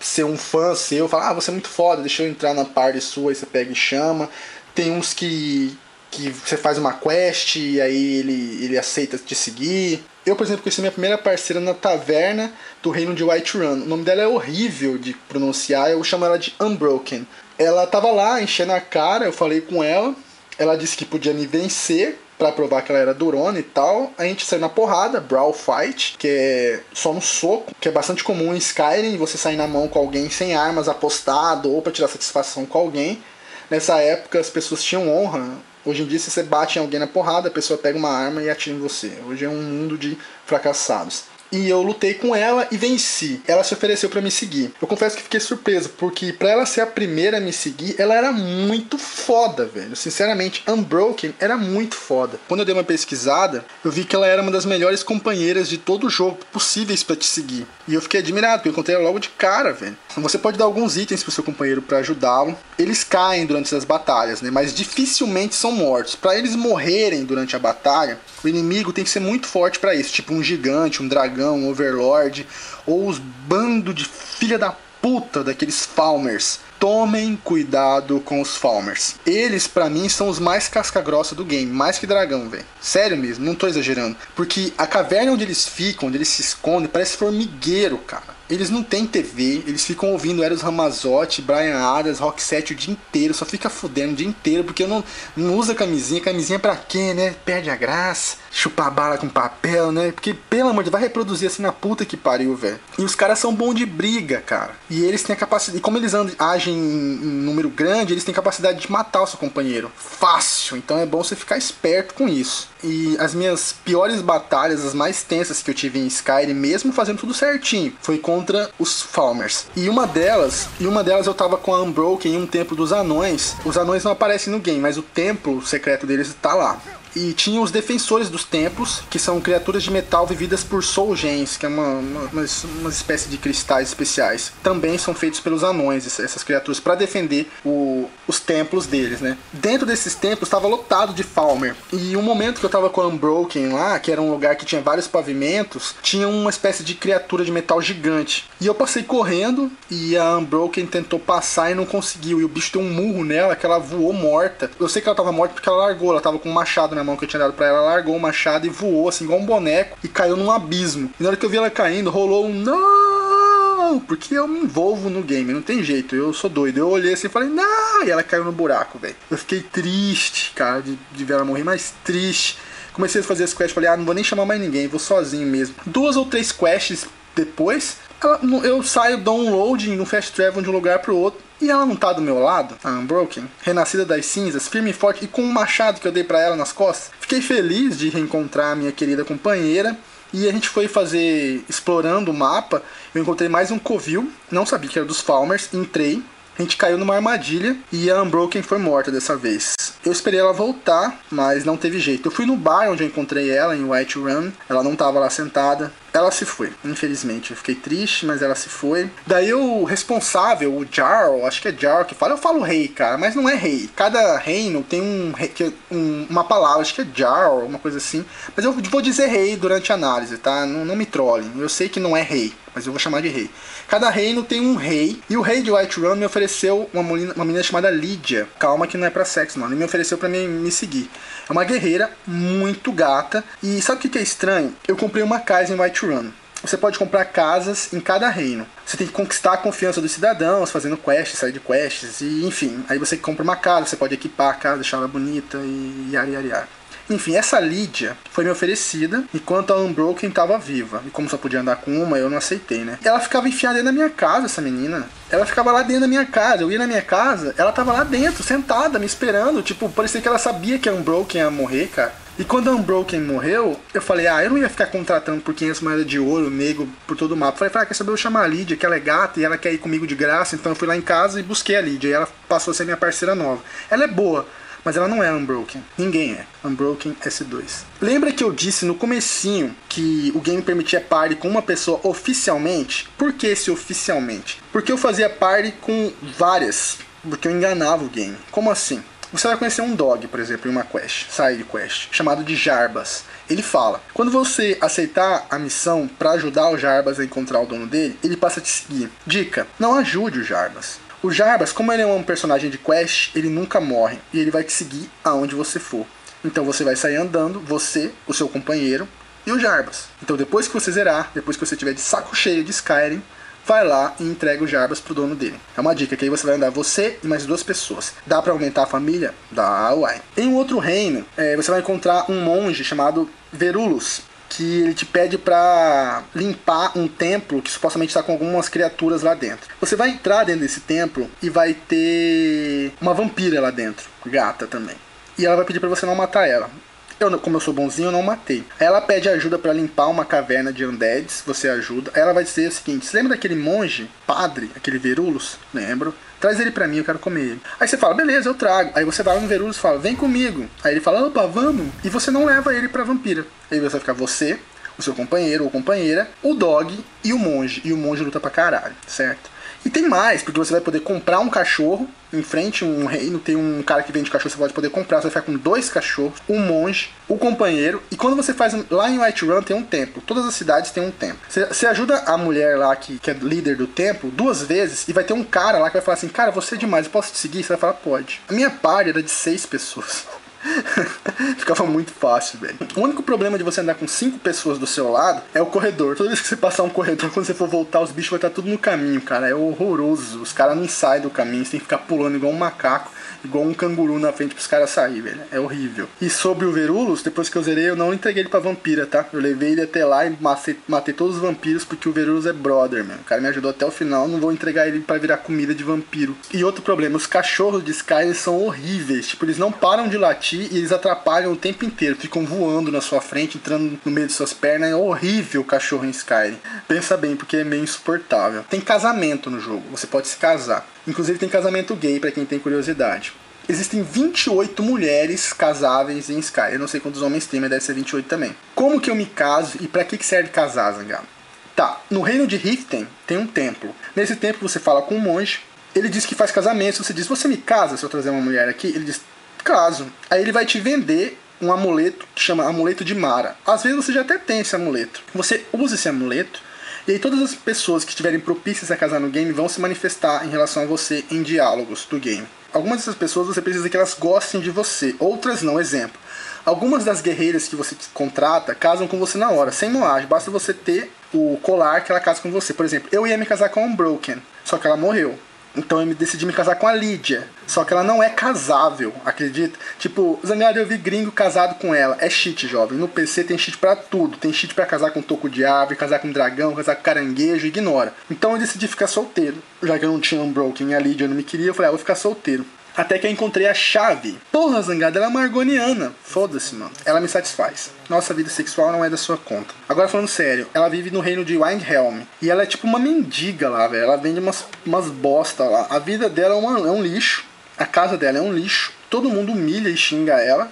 ser um fã seu, falar, ah, você é muito foda, deixa eu entrar na parte sua, aí você pega e chama. Tem uns que, que você faz uma quest e aí ele, ele aceita te seguir. Eu, por exemplo, conheci minha primeira parceira na taverna do reino de Whiterun. O nome dela é horrível de pronunciar, eu chamo ela de Unbroken. Ela tava lá enchendo a cara, eu falei com ela, ela disse que podia me vencer, para provar que ela era durona e tal. A gente saiu na porrada, Brawl Fight, que é só no soco, que é bastante comum em Skyrim, você sair na mão com alguém sem armas apostado ou para tirar satisfação com alguém. Nessa época as pessoas tinham honra. Hoje em dia, se você bate em alguém na porrada, a pessoa pega uma arma e atira em você. Hoje é um mundo de fracassados e eu lutei com ela e venci. Ela se ofereceu para me seguir. Eu confesso que fiquei surpreso, porque para ela ser a primeira a me seguir, ela era muito foda, velho. Sinceramente, Unbroken era muito foda. Quando eu dei uma pesquisada, eu vi que ela era uma das melhores companheiras de todo o jogo possíveis para te seguir. E eu fiquei admirado, porque eu encontrei ela logo de cara, velho. Você pode dar alguns itens pro seu companheiro para ajudá-lo. Eles caem durante as batalhas, né? Mas dificilmente são mortos. Para eles morrerem durante a batalha, o inimigo tem que ser muito forte para isso, tipo um gigante, um dragão, um overlord, ou os bando de filha da puta daqueles Falmers. Tomem cuidado com os Falmers. Eles, para mim, são os mais casca-grossa do game, mais que dragão, velho. Sério mesmo, não tô exagerando. Porque a caverna onde eles ficam, onde eles se escondem, parece formigueiro, cara. Eles não têm TV, eles ficam ouvindo Eros Ramazotti, Brian Adams, Rock 7 o dia inteiro, só fica fudendo o dia inteiro, porque não, não usa camisinha. Camisinha pra quê, né? Perde a graça. Chupar bala com papel, né? Porque, pelo amor de Deus, vai reproduzir assim na puta que pariu, velho. E os caras são bons de briga, cara. E eles têm a capacidade. E como eles agem em, em número grande, eles têm capacidade de matar o seu companheiro. Fácil. Então é bom você ficar esperto com isso. E as minhas piores batalhas, as mais tensas que eu tive em Skyrim, mesmo fazendo tudo certinho, foi contra os Falmers. E uma delas, e uma delas eu tava com a Unbroken em um templo dos anões. Os anões não aparecem no game, mas o templo secreto deles tá lá. E tinha os defensores dos templos, que são criaturas de metal vividas por soul gens, que é uma, uma, uma espécie de cristais especiais. Também são feitos pelos anões, essas criaturas, para defender o, os templos deles, né? Dentro desses templos estava lotado de Falmer. E um momento que eu tava com a Unbroken lá, que era um lugar que tinha vários pavimentos, tinha uma espécie de criatura de metal gigante. E eu passei correndo e a Unbroken tentou passar e não conseguiu. E o bicho deu um murro nela que ela voou morta. Eu sei que ela tava morta porque ela largou, ela tava com um machado na mão que eu tinha dado pra ela, ela largou o machado e voou assim igual um boneco e caiu num abismo. E na hora que eu vi ela caindo, rolou um não! Porque eu me envolvo no game, não tem jeito, eu sou doido. Eu olhei assim e falei, não! E ela caiu no buraco, velho. Eu fiquei triste, cara, de, de ver ela morrer, mas triste. Comecei a fazer as quests, falei, ah, não vou nem chamar mais ninguém, vou sozinho mesmo. Duas ou três quests depois, ela, eu saio downloading no fast travel de um lugar pro outro e ela não tá do meu lado, a Unbroken, renascida das cinzas, firme e forte e com um machado que eu dei para ela nas costas. Fiquei feliz de reencontrar a minha querida companheira e a gente foi fazer explorando o mapa. Eu encontrei mais um covil, não sabia que era dos Falmers, entrei. A gente caiu numa armadilha e a Unbroken foi morta dessa vez. Eu esperei ela voltar, mas não teve jeito. Eu fui no bar onde eu encontrei ela, em White Run. Ela não estava lá sentada. Ela se foi, infelizmente. Eu fiquei triste, mas ela se foi. Daí o responsável, o Jarl, acho que é Jarl que fala, eu falo rei, cara, mas não é rei. Cada reino tem um, um uma palavra, acho que é Jarl, uma coisa assim. Mas eu vou dizer rei durante a análise, tá? Não, não me trolem. Eu sei que não é rei, mas eu vou chamar de rei. Cada reino tem um rei, e o rei de Whiterun me ofereceu uma menina, uma menina chamada Lydia. Calma que não é pra sexo, não. Ele me ofereceu para me, me seguir. É uma guerreira muito gata. E sabe o que é estranho? Eu comprei uma casa em Whiterun. Você pode comprar casas em cada reino. Você tem que conquistar a confiança dos cidadãos, fazendo quests, sair de quests, e enfim. Aí você compra uma casa, você pode equipar a casa, deixar ela bonita e yari yari yari. Enfim, essa Lídia foi me oferecida enquanto a Unbroken estava viva. E como só podia andar com uma, eu não aceitei, né? Ela ficava enfiada dentro da minha casa, essa menina. Ela ficava lá dentro da minha casa. Eu ia na minha casa, ela tava lá dentro, sentada, me esperando. Tipo, parecia que ela sabia que a Unbroken ia morrer, cara. E quando a Unbroken morreu, eu falei, ah, eu não ia ficar contratando por 500 moedas de ouro, negro, por todo o mapa. Falei, ah, quer saber, eu chamar a Lídia, que ela é gata e ela quer ir comigo de graça. Então eu fui lá em casa e busquei a Lídia. E ela passou a ser minha parceira nova. Ela é boa mas ela não é Unbroken. Ninguém é. Unbroken S2. Lembra que eu disse no comecinho que o game permitia party com uma pessoa oficialmente? Por que esse oficialmente? Porque eu fazia party com várias, porque eu enganava o game. Como assim? Você vai conhecer um dog, por exemplo, em uma quest, side quest, chamado de Jarbas. Ele fala: quando você aceitar a missão para ajudar o Jarbas a encontrar o dono dele, ele passa a te seguir. Dica: não ajude o Jarbas. O Jarbas, como ele é um personagem de quest, ele nunca morre e ele vai te seguir aonde você for. Então você vai sair andando, você, o seu companheiro e o Jarbas. Então depois que você zerar, depois que você tiver de saco cheio de Skyrim, vai lá e entrega o Jarbas pro dono dele. É uma dica que aí você vai andar você e mais duas pessoas. Dá para aumentar a família? Dá, uai. Em um outro reino, é, você vai encontrar um monge chamado Verulus que ele te pede para limpar um templo que supostamente está com algumas criaturas lá dentro. Você vai entrar dentro desse templo e vai ter uma vampira lá dentro, gata também. E ela vai pedir para você não matar ela. Eu, como eu sou bonzinho, eu não matei. Ela pede ajuda para limpar uma caverna de undeads, você ajuda. Ela vai dizer o seguinte: você lembra daquele monge, padre, aquele Verulus? Lembro. Traz ele pra mim, eu quero comer ele. Aí você fala, beleza, eu trago. Aí você vai no Verulus e fala, vem comigo. Aí ele fala, opa, vamos. E você não leva ele pra vampira. Aí você vai ficar você, o seu companheiro ou companheira, o dog e o monge. E o monge luta pra caralho, certo? E tem mais, porque você vai poder comprar um cachorro. Em frente, um reino, tem um cara que vende cachorro, você pode poder comprar. Você vai ficar com dois cachorros, um monge, o um companheiro. E quando você faz. Lá em White Run tem um templo. Todas as cidades têm um templo. Você, você ajuda a mulher lá que, que é líder do templo duas vezes. E vai ter um cara lá que vai falar assim: Cara, você é demais, eu posso te seguir? Você vai falar: Pode. A minha party era de seis pessoas. (laughs) Ficava muito fácil, velho. O único problema de você andar com cinco pessoas do seu lado é o corredor. Toda vez que você passar um corredor, (laughs) quando você for voltar, os bichos vão estar tudo no caminho, cara. É horroroso. Os caras não saem do caminho, você tem que ficar pulando igual um macaco igual um canguru na frente pros caras sair, velho. É horrível. E sobre o Verulus, depois que eu zerei, eu não entreguei ele pra vampira, tá? Eu levei ele até lá e matei, matei todos os vampiros porque o Verulus é brother, mano. O cara me ajudou até o final, não vou entregar ele para virar comida de vampiro. E outro problema, os cachorros de Skyrim são horríveis. Tipo, eles não param de latir e eles atrapalham o tempo inteiro. Ficam voando na sua frente, entrando no meio de suas pernas. É horrível o cachorro em Skyrim. Pensa bem, porque é meio insuportável. Tem casamento no jogo, você pode se casar. Inclusive tem casamento gay para quem tem curiosidade. Existem 28 mulheres casáveis em Sky. Eu não sei quantos homens tem, mas deve ser 28 também. Como que eu me caso e para que, serve casar, Zangado? Tá, no reino de Riften tem um templo. Nesse templo você fala com um monge, ele diz que faz casamento, você diz, você me casa se eu trazer uma mulher aqui? Ele diz, caso. Aí ele vai te vender um amuleto que chama amuleto de Mara. Às vezes você já até tem esse amuleto. Você usa esse amuleto e aí todas as pessoas que estiverem propícias a casar no game vão se manifestar em relação a você em diálogos do game. Algumas dessas pessoas você precisa que elas gostem de você, outras não. Exemplo. Algumas das guerreiras que você contrata casam com você na hora, sem moagem. Basta você ter o colar que ela casa com você. Por exemplo, eu ia me casar com a Unbroken, só que ela morreu. Então eu decidi me casar com a Lídia. Só que ela não é casável, acredita? Tipo, Zangado eu vi gringo casado com ela. É cheat, jovem. No PC tem cheat para tudo. Tem cheat para casar com toco de árvore, casar com dragão, casar com caranguejo, ignora. Então eu decidi ficar solteiro. Já que eu não tinha Unbroken e a Lídia não me queria, eu falei, ah, vou ficar solteiro. Até que eu encontrei a chave. Porra, Zangada, ela é uma argoniana. Foda-se, mano. Ela me satisfaz. Nossa vida sexual não é da sua conta. Agora falando sério, ela vive no reino de Windhelm. E ela é tipo uma mendiga lá, velho. Ela vende umas, umas bosta lá. A vida dela é, uma, é um lixo. A casa dela é um lixo. Todo mundo humilha e xinga ela.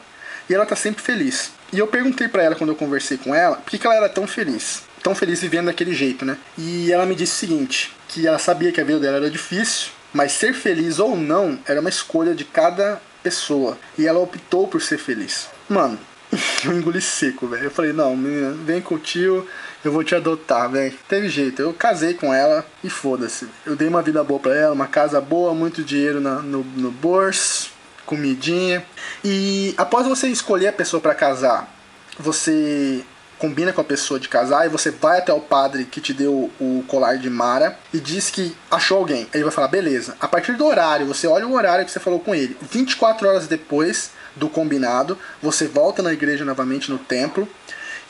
E ela tá sempre feliz. E eu perguntei para ela quando eu conversei com ela, por que, que ela era tão feliz? Tão feliz vivendo daquele jeito, né? E ela me disse o seguinte: que ela sabia que a vida dela era difícil, mas ser feliz ou não era uma escolha de cada pessoa. E ela optou por ser feliz. Mano, (laughs) eu engoli seco, velho. Eu falei, não, menina, vem com o tio, eu vou te adotar, velho. Teve jeito, eu casei com ela e foda-se. Eu dei uma vida boa pra ela, uma casa boa, muito dinheiro na, no, no bolso, comidinha. E após você escolher a pessoa para casar, você combina com a pessoa de casar e você vai até o padre que te deu o colar de Mara e diz que achou alguém. Ele vai falar, beleza. A partir do horário, você olha o horário que você falou com ele. 24 horas depois do combinado, você volta na igreja novamente no templo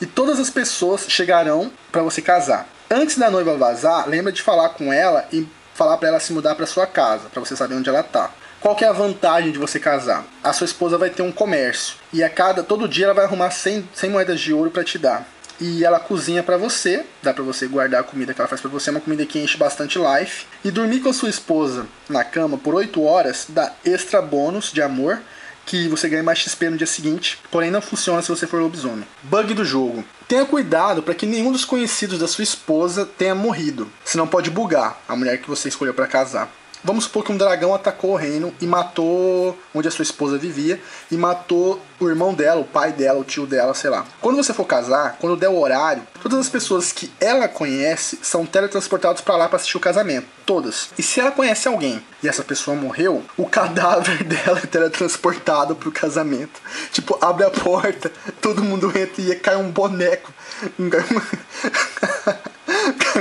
e todas as pessoas chegarão para você casar. Antes da noiva vazar, lembra de falar com ela e falar para ela se mudar para sua casa, para você saber onde ela tá. Qual que é a vantagem de você casar? A sua esposa vai ter um comércio e a cada todo dia ela vai arrumar 100, 100 moedas de ouro para te dar. E ela cozinha para você, dá para você guardar a comida que ela faz para você, é uma comida que enche bastante life. E dormir com a sua esposa na cama por 8 horas dá extra bônus de amor que você ganha mais XP no dia seguinte, porém não funciona se você for lobisomem. Bug do jogo. Tenha cuidado para que nenhum dos conhecidos da sua esposa tenha morrido, senão pode bugar a mulher que você escolheu para casar. Vamos supor que um dragão atacou o reino e matou onde a sua esposa vivia e matou o irmão dela, o pai dela, o tio dela, sei lá. Quando você for casar, quando der o horário, todas as pessoas que ela conhece são teletransportadas para lá para assistir o casamento, todas. E se ela conhece alguém e essa pessoa morreu, o cadáver (laughs) dela é teletransportado pro casamento. Tipo, abre a porta, todo mundo entra e cai um boneco. (laughs) (laughs)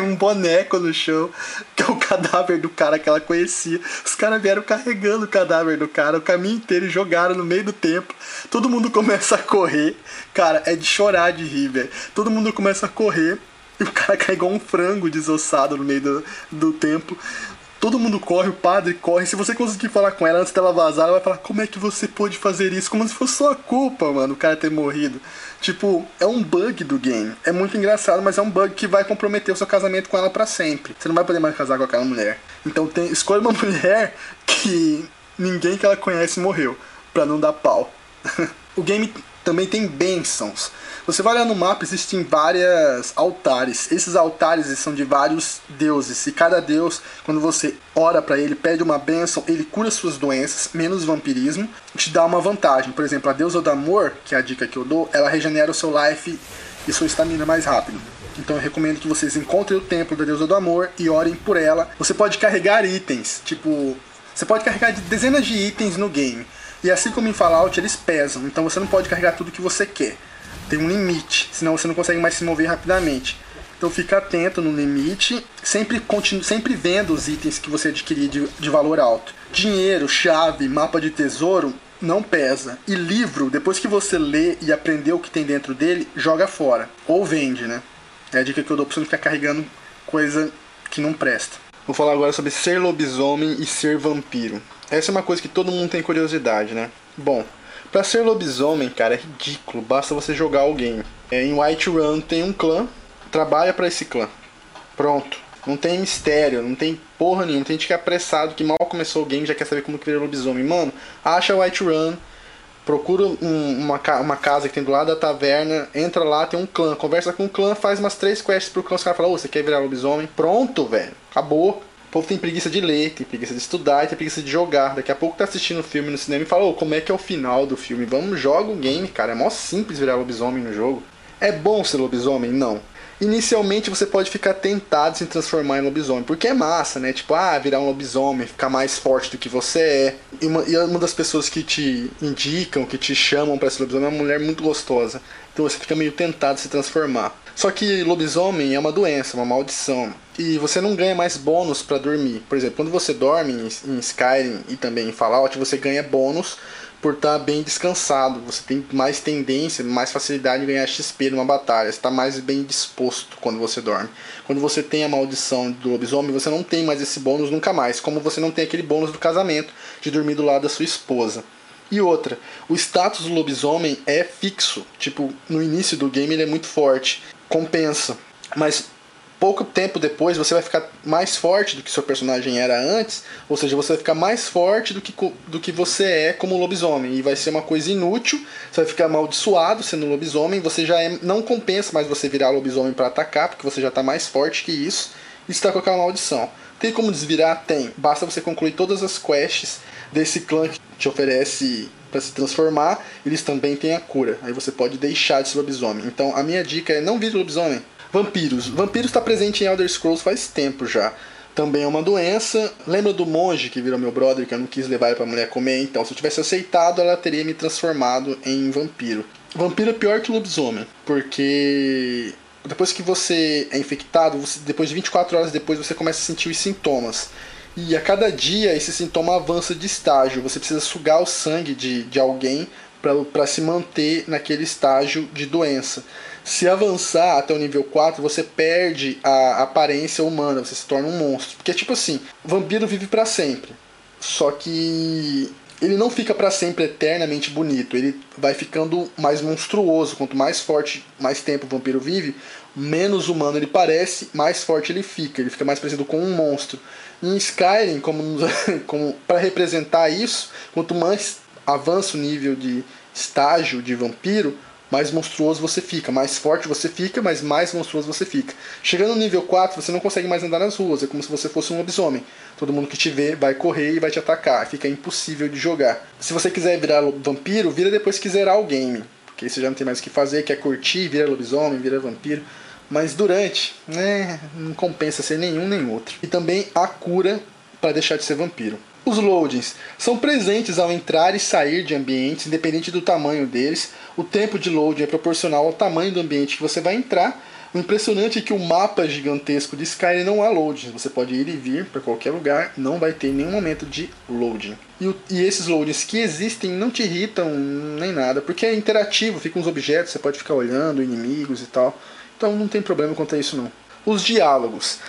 um boneco no chão, que é o cadáver do cara que ela conhecia. Os caras vieram carregando o cadáver do cara o caminho inteiro e jogaram no meio do templo. Todo mundo (laughs) começa a correr. Cara, é de chorar de rir, velho. Todo mundo começa a correr. E o cara (laughs) cai igual um frango desossado no meio do, do templo. Todo mundo corre, o padre corre. Se você conseguir falar com ela antes dela vazar, ela vai falar: Como é que você pôde fazer isso? Como se fosse sua culpa, mano, o cara ter morrido. Tipo, é um bug do game. É muito engraçado, mas é um bug que vai comprometer o seu casamento com ela para sempre. Você não vai poder mais casar com aquela mulher. Então tem, escolha uma (laughs) mulher que ninguém que ela conhece morreu, pra não dar pau. (laughs) o game também tem bênçãos. Você vai olhar no mapa, existem vários altares. Esses altares são de vários deuses. E cada deus, quando você ora para ele, pede uma bênção, ele cura suas doenças, menos vampirismo, te dá uma vantagem. Por exemplo, a deusa do amor, que é a dica que eu dou, ela regenera o seu life e sua estamina mais rápido. Então eu recomendo que vocês encontrem o templo da deusa do amor e orem por ela. Você pode carregar itens, tipo, você pode carregar dezenas de itens no game. E assim como em Fallout, eles pesam, então você não pode carregar tudo que você quer. Tem um limite, senão você não consegue mais se mover rapidamente. Então fica atento no limite, sempre, continue, sempre vendo os itens que você adquirir de, de valor alto. Dinheiro, chave, mapa de tesouro não pesa. E livro, depois que você lê e aprender o que tem dentro dele, joga fora. Ou vende, né? É a dica que eu dou pra você não ficar carregando coisa que não presta. Vou falar agora sobre ser lobisomem e ser vampiro. Essa é uma coisa que todo mundo tem curiosidade, né? Bom, para ser lobisomem, cara, é ridículo. Basta você jogar game. É, em Whiterun tem um clã, trabalha para esse clã. Pronto. Não tem mistério, não tem porra nenhuma. Tem gente que é apressado, que mal começou o game já quer saber como que lobisomem. Mano, acha Whiterun, procura um, uma, uma casa que tem do lado da taverna, entra lá, tem um clã, conversa com o clã, faz umas três quests pro clã, os caras falam, ô, você quer virar lobisomem? Pronto, velho. Acabou. O povo tem preguiça de ler, tem preguiça de estudar, tem preguiça de jogar. Daqui a pouco tá assistindo o filme no cinema e fala, ô, como é que é o final do filme? Vamos, joga o game, cara. É mó simples virar lobisomem no jogo. É bom ser lobisomem? Não. Inicialmente você pode ficar tentado se transformar em lobisomem, porque é massa, né? Tipo, ah, virar um lobisomem, ficar mais forte do que você é. E uma, e uma das pessoas que te indicam, que te chamam para ser lobisomem é uma mulher muito gostosa. Então você fica meio tentado se transformar. Só que lobisomem é uma doença, uma maldição. E você não ganha mais bônus para dormir. Por exemplo, quando você dorme em Skyrim e também em Fallout, você ganha bônus por estar tá bem descansado. Você tem mais tendência, mais facilidade de ganhar XP numa batalha. Você está mais bem disposto quando você dorme. Quando você tem a maldição do lobisomem, você não tem mais esse bônus nunca mais. Como você não tem aquele bônus do casamento, de dormir do lado da sua esposa. E outra, o status do lobisomem é fixo. Tipo, no início do game ele é muito forte. Compensa. Mas pouco tempo depois você vai ficar mais forte do que seu personagem era antes, ou seja, você vai ficar mais forte do que, do que você é como lobisomem, e vai ser uma coisa inútil, você vai ficar amaldiçoado sendo lobisomem, você já é, não compensa mais você virar lobisomem para atacar, porque você já está mais forte que isso, e está com aquela maldição. Tem como desvirar? Tem. Basta você concluir todas as quests desse clã que te oferece para se transformar, eles também têm a cura. Aí você pode deixar de ser lobisomem. Então a minha dica é não vire lobisomem. Vampiros. Vampiros está presente em Elder Scrolls faz tempo já. Também é uma doença. Lembra do monge que virou meu brother, que eu não quis levar ele pra mulher comer? Então, se eu tivesse aceitado, ela teria me transformado em vampiro. Vampiro é pior que lobisomem, porque depois que você é infectado, você, depois de 24 horas depois, você começa a sentir os sintomas. E a cada dia esse sintoma avança de estágio. Você precisa sugar o sangue de, de alguém para se manter naquele estágio de doença. Se avançar até o nível 4, você perde a aparência humana, você se torna um monstro. Porque, tipo assim, vampiro vive para sempre. Só que ele não fica para sempre eternamente bonito, ele vai ficando mais monstruoso. Quanto mais forte, mais tempo o vampiro vive, menos humano ele parece, mais forte ele fica. Ele fica mais parecido com um monstro. Em Skyrim, como, (laughs) como para representar isso, quanto mais avança o nível de estágio de vampiro, mais monstruoso você fica, mais forte você fica, mas mais monstruoso você fica. Chegando no nível 4, você não consegue mais andar nas ruas, é como se você fosse um lobisomem. Todo mundo que te vê vai correr e vai te atacar, fica impossível de jogar. Se você quiser virar vampiro, vira depois que zerar o game, porque aí você já não tem mais o que fazer, quer curtir, vira lobisomem, vira vampiro. Mas durante, né, não compensa ser nenhum nem outro. E também a cura para deixar de ser vampiro. Os loadings são presentes ao entrar e sair de ambientes, independente do tamanho deles. O tempo de loading é proporcional ao tamanho do ambiente que você vai entrar. O impressionante é que o mapa gigantesco de Skyrim não há loading. Você pode ir e vir para qualquer lugar, não vai ter nenhum momento de loading. E, o, e, esses loadings que existem não te irritam nem nada, porque é interativo, ficam os objetos, você pode ficar olhando, inimigos e tal. Então não tem problema quanto a isso não. Os diálogos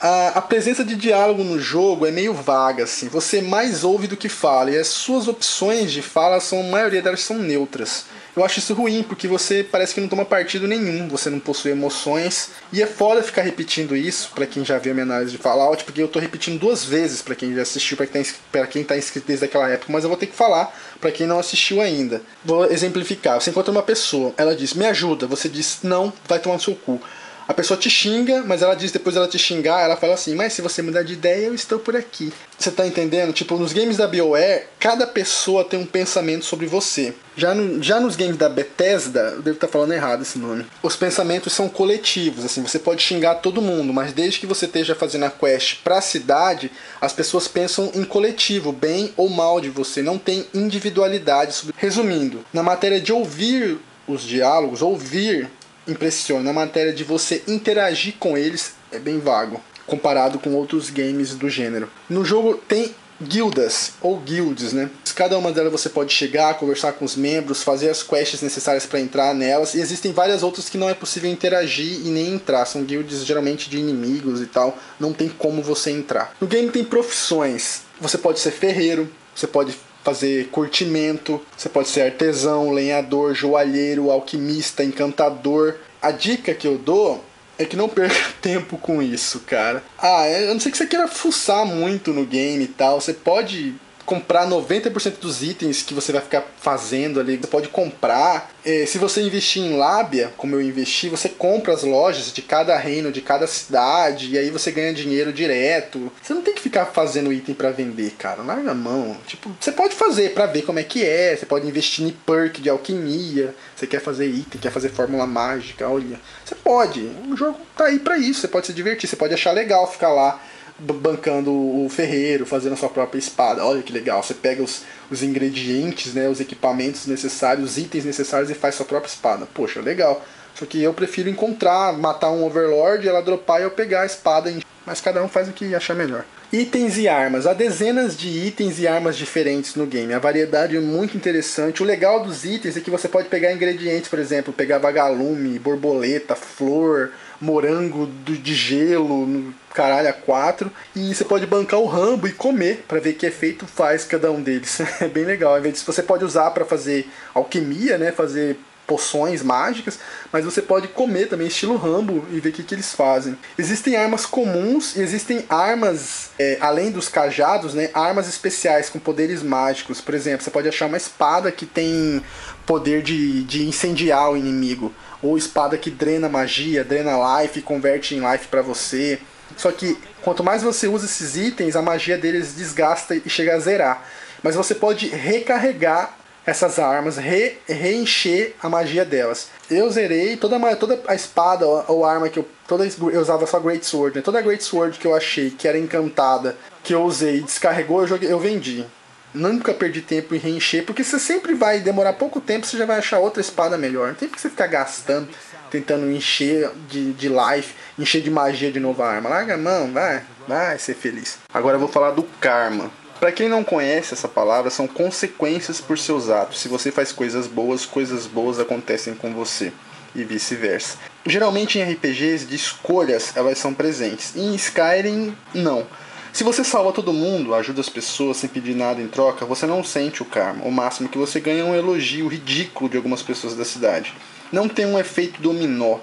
a, presença de diálogo no jogo é meio vaga, assim. Você mais ouve do que fala, e as suas opções de fala são, a maioria delas são neutras. Eu acho isso ruim, porque você parece que não toma partido nenhum, você não possui emoções. E é foda ficar repetindo isso, para quem já viu a minha análise de Fallout, porque eu tô repetindo duas vezes para quem já assistiu, para quem, tá, quem tá inscrito desde aquela época, mas eu vou ter que falar para quem não assistiu ainda. Vou exemplificar. Você encontra uma pessoa, ela diz, me ajuda, você diz, não, vai tomar no seu cu. A pessoa te xinga, mas ela diz depois ela te xingar, ela fala assim: Mas se você mudar de ideia, eu estou por aqui. Você tá entendendo? Tipo, nos games da BioWare, cada pessoa tem um pensamento sobre você. Já, no, já nos games da Bethesda, eu devo estar tá falando errado esse nome. Os pensamentos são coletivos, assim, você pode xingar todo mundo, mas desde que você esteja fazendo a quest pra cidade, as pessoas pensam em coletivo, bem ou mal de você, não tem individualidade. Resumindo, na matéria de ouvir os diálogos, ouvir impressiona. Na matéria de você interagir com eles, é bem vago, comparado com outros games do gênero. No jogo tem guildas ou guilds, né? Cada uma delas você pode chegar, conversar com os membros, fazer as quests necessárias para entrar nelas. E existem várias outras que não é possível interagir e nem entrar. São guilds geralmente de inimigos e tal. Não tem como você entrar. No game tem profissões. Você pode ser ferreiro, você pode fazer curtimento, você pode ser artesão, lenhador, joalheiro, alquimista, encantador. A dica que eu dou é que não (laughs) perca tempo com isso, cara. Ah, é, a não ser que você queira fuçar muito no game e tal, você pode comprar 90% dos itens que você vai ficar fazendo ali. Você pode comprar. É, se você investir em lábia, como eu investi, você compra as lojas de cada reino, de cada cidade, e aí você ganha dinheiro direto. Você não tem que ficar fazendo item para vender, cara. Larga a mão. Tipo, você pode fazer para ver como é que é. Você pode investir em perk de alquimia. Você quer fazer item, quer fazer fórmula mágica, olha. Você pode. O jogo tá aí para isso. Você pode se divertir, você pode achar legal ficar lá bancando o ferreiro, fazendo a sua própria espada. Olha que legal, você pega os, os ingredientes, né, os equipamentos necessários, os itens necessários e faz sua própria espada. Poxa, legal. Só que eu prefiro encontrar, matar um overlord, ela dropar e eu pegar a espada. Mas cada um faz o que achar melhor. Itens e armas. Há dezenas de itens e armas diferentes no game. A variedade é muito interessante. O legal dos itens é que você pode pegar ingredientes, por exemplo, pegar vagalume, borboleta, flor, morango de gelo, caralho, a quatro. E você pode bancar o rambo e comer para ver que efeito faz cada um deles. (laughs) É bem legal. Ao invés disso, você pode usar para fazer alquimia, né? Fazer poções mágicas, mas você pode comer também, estilo Rambo, e ver o que, que eles fazem. Existem armas comuns e existem armas, é, além dos cajados, né, armas especiais com poderes mágicos. Por exemplo, você pode achar uma espada que tem poder de, de incendiar o inimigo, ou espada que drena magia, drena life converte em life para você. Só que quanto mais você usa esses itens, a magia deles desgasta e chega a zerar. Mas você pode recarregar essas armas, re, reencher a magia delas. Eu zerei toda, toda a espada ou arma que eu. Toda, eu usava só Great Sword, né? Toda Great Sword que eu achei que era encantada, que eu usei descarregou, eu, joguei, eu vendi. Nunca perdi tempo em reencher, porque você sempre vai demorar pouco tempo, você já vai achar outra espada melhor. Não tem que você ficar gastando, tentando encher de, de life, encher de magia de nova arma. Larga a mão, vai, vai ser feliz. Agora eu vou falar do karma. Para quem não conhece essa palavra, são consequências por seus atos. Se você faz coisas boas, coisas boas acontecem com você e vice-versa. Geralmente em RPGs de escolhas elas são presentes. Em Skyrim, não. Se você salva todo mundo, ajuda as pessoas sem pedir nada em troca, você não sente o karma. O máximo que você ganha é um elogio ridículo de algumas pessoas da cidade. Não tem um efeito dominó.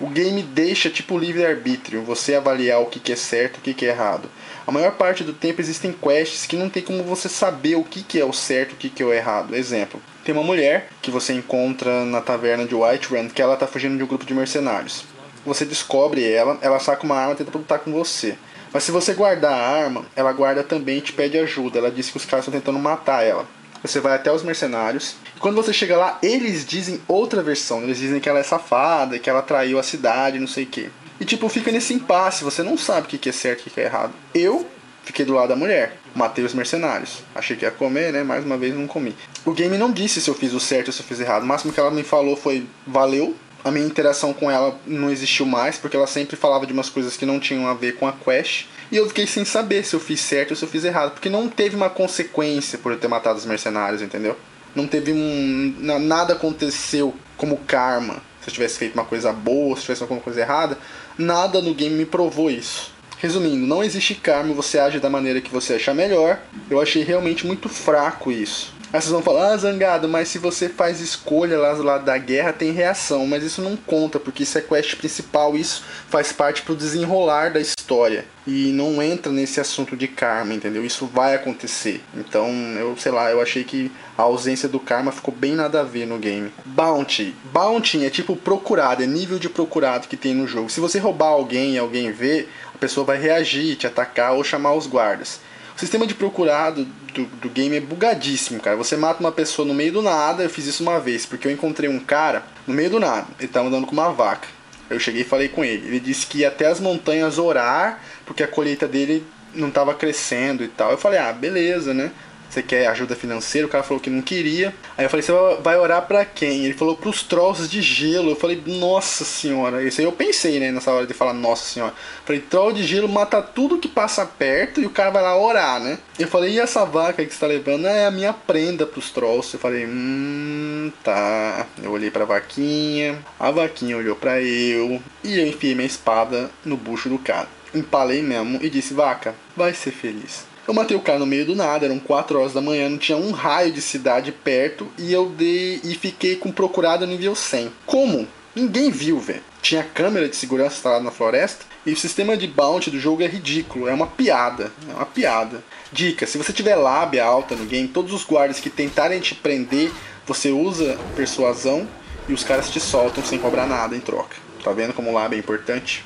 O game deixa tipo livre-arbítrio, você avaliar o que é certo e o que é errado. A maior parte do tempo existem quests que não tem como você saber o que, que é o certo e o que, que é o errado. Exemplo, tem uma mulher que você encontra na taverna de Whiterun que ela está fugindo de um grupo de mercenários. Você descobre ela, ela saca uma arma e tenta lutar com você. Mas se você guardar a arma, ela guarda também e te pede ajuda. Ela diz que os caras estão tentando matar ela. Você vai até os mercenários. E quando você chega lá, eles dizem outra versão. Eles dizem que ela é safada, que ela traiu a cidade, não sei o que. E tipo, fica nesse impasse, você não sabe o que é certo e o que é errado. Eu fiquei do lado da mulher, matei os mercenários. Achei que ia comer, né? Mais uma vez não comi. O game não disse se eu fiz o certo ou se eu fiz errado. O máximo que ela me falou foi valeu. A minha interação com ela não existiu mais, porque ela sempre falava de umas coisas que não tinham a ver com a quest. E eu fiquei sem saber se eu fiz certo ou se eu fiz errado, porque não teve uma consequência por eu ter matado os mercenários, entendeu? Não teve um. Nada aconteceu como karma. Se eu tivesse feito uma coisa boa, se tivesse alguma coisa errada, Nada no game me provou isso. Resumindo, não existe karma, você age da maneira que você achar melhor. Eu achei realmente muito fraco isso. Aí vocês vão falar, ah, Zangado, mas se você faz escolha lá do lado da guerra, tem reação. Mas isso não conta, porque isso é quest principal, isso faz parte pro desenrolar da história. E não entra nesse assunto de karma, entendeu? Isso vai acontecer. Então, eu sei lá, eu achei que a ausência do karma ficou bem nada a ver no game. Bounty. Bounty é tipo procurado, é nível de procurado que tem no jogo. Se você roubar alguém e alguém ver, a pessoa vai reagir, te atacar ou chamar os guardas. O sistema de procurado do, do game é bugadíssimo, cara. Você mata uma pessoa no meio do nada, eu fiz isso uma vez, porque eu encontrei um cara no meio do nada, ele tava andando com uma vaca. Eu cheguei e falei com ele. Ele disse que ia até as montanhas orar, porque a colheita dele não estava crescendo e tal. Eu falei, ah, beleza, né? Você quer ajuda financeira? O cara falou que não queria. Aí eu falei, você vai orar para quem? Ele falou pros trolls de gelo. Eu falei, nossa senhora. Isso aí eu pensei, né, nessa hora de falar, nossa senhora. Eu falei, troll de gelo mata tudo que passa perto e o cara vai lá orar, né? Eu falei, e essa vaca que você tá levando? É a minha prenda pros trolls. Eu falei, hum, tá. Eu olhei pra vaquinha, a vaquinha olhou para eu e eu enfiei minha espada no bucho do cara. Empalei mesmo e disse, vaca, vai ser feliz. Eu matei o cara no meio do nada, eram 4 horas da manhã, não tinha um raio de cidade perto e eu dei e fiquei com procurado nível 100. Como? Ninguém viu, velho. Tinha câmera de segurança instalada na floresta e o sistema de bounty do jogo é ridículo, é uma piada, é uma piada. Dica: se você tiver lábia alta no game, todos os guardas que tentarem te prender, você usa persuasão e os caras te soltam sem cobrar nada em troca. Tá vendo como lábia é importante?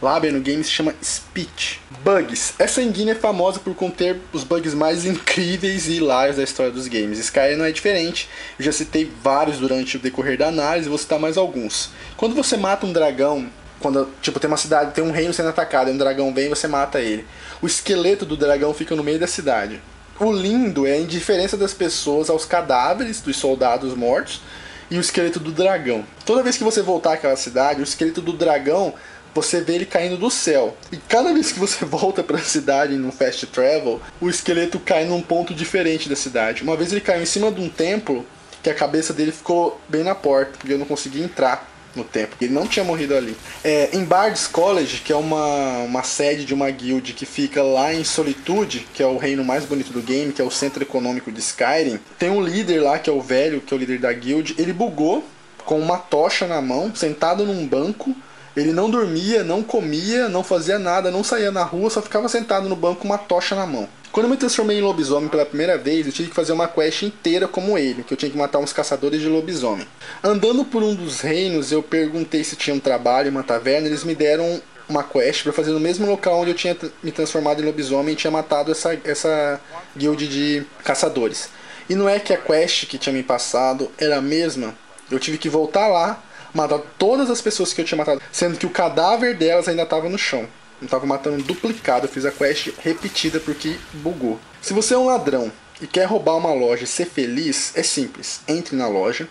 Lábia no game se chama Speech. Bugs. Essa engine é famosa por conter os bugs mais incríveis e hilários da história dos games. Skyrim não é diferente. Eu já citei vários durante o decorrer da análise, vou citar mais alguns. Quando você mata um dragão, quando tipo tem uma cidade, tem um reino sendo atacado, e um dragão vem, você mata ele. O esqueleto do dragão fica no meio da cidade. O lindo é a indiferença das pessoas aos cadáveres dos soldados mortos e o esqueleto do dragão. Toda vez que você voltar àquela cidade, o esqueleto do dragão você vê ele caindo do céu. E cada vez que você (laughs) volta para a cidade no fast travel, o esqueleto cai num ponto diferente da cidade. Uma vez ele caiu em cima de um templo que a cabeça dele ficou bem na porta, porque eu não consegui entrar no templo. Ele não tinha morrido ali. É, em Bard's College, que é uma, uma sede de uma guild que fica lá em Solitude, que é o reino mais bonito do game, que é o centro econômico de Skyrim, tem um líder lá, que é o velho, que é o líder da guild. Ele bugou com uma tocha na mão, sentado num banco, ele não dormia, não comia, não fazia nada, não saía na rua, só ficava sentado no banco com uma tocha na mão. Quando eu me transformei em lobisomem pela primeira vez, eu tive que fazer uma quest inteira como ele, que eu tinha que matar uns caçadores de lobisomem. Andando por um dos reinos, eu perguntei se tinha um trabalho, uma taverna, eles me deram uma quest para fazer no mesmo local onde eu tinha me transformado em lobisomem e tinha matado essa, essa guild de caçadores. E não é que a quest que tinha me passado era a mesma, eu tive que voltar lá matar todas as pessoas que eu tinha matado, sendo que o cadáver delas ainda estava no chão. Eu tava matando duplicado, eu fiz a quest repetida porque bugou. Se você é um ladrão e quer roubar uma loja e ser feliz, é simples. Entre na loja,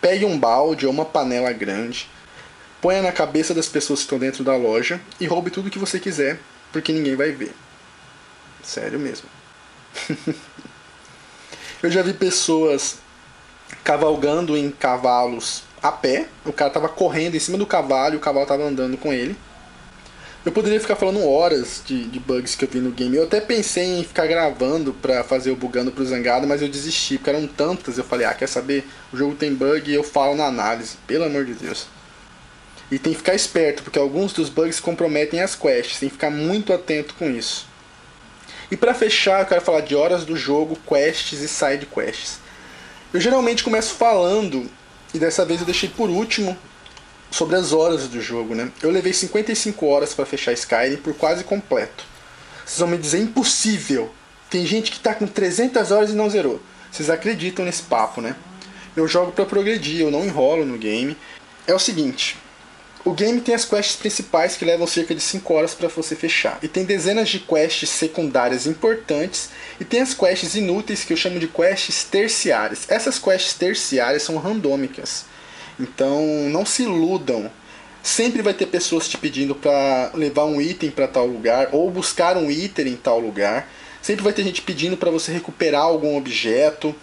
pegue um balde ou uma panela grande, ponha na cabeça das pessoas que estão dentro da loja e roube tudo que você quiser, porque ninguém vai ver. Sério mesmo. (laughs) eu já vi pessoas cavalgando em cavalos a pé, o cara tava correndo em cima do cavalo e o cavalo tava andando com ele. Eu poderia ficar falando horas de, de bugs que eu vi no game. Eu até pensei em ficar gravando pra fazer o bugando pro Zangado, mas eu desisti, porque eram tantas. Eu falei, ah, quer saber? O jogo tem bug e eu falo na análise, pelo amor de Deus. E tem que ficar esperto, porque alguns dos bugs comprometem as quests, tem que ficar muito atento com isso. E para fechar, eu quero falar de horas do jogo, quests e side quests. Eu geralmente começo falando e dessa vez eu deixei por último sobre as horas do jogo, né? Eu levei 55 horas para fechar Skyrim por quase completo. Vocês vão me dizer impossível. Tem gente que tá com 300 horas e não zerou. Vocês acreditam nesse papo, né? Eu jogo para progredir, eu não enrolo no game. É o seguinte, o game tem as quests principais que levam cerca de 5 horas para você fechar. E tem dezenas de quests secundárias importantes. E tem as quests inúteis que eu chamo de quests terciárias. Essas quests terciárias são randômicas. Então não se iludam. Sempre vai ter pessoas te pedindo para levar um item para tal lugar ou buscar um item em tal lugar. Sempre vai ter gente pedindo para você recuperar algum objeto.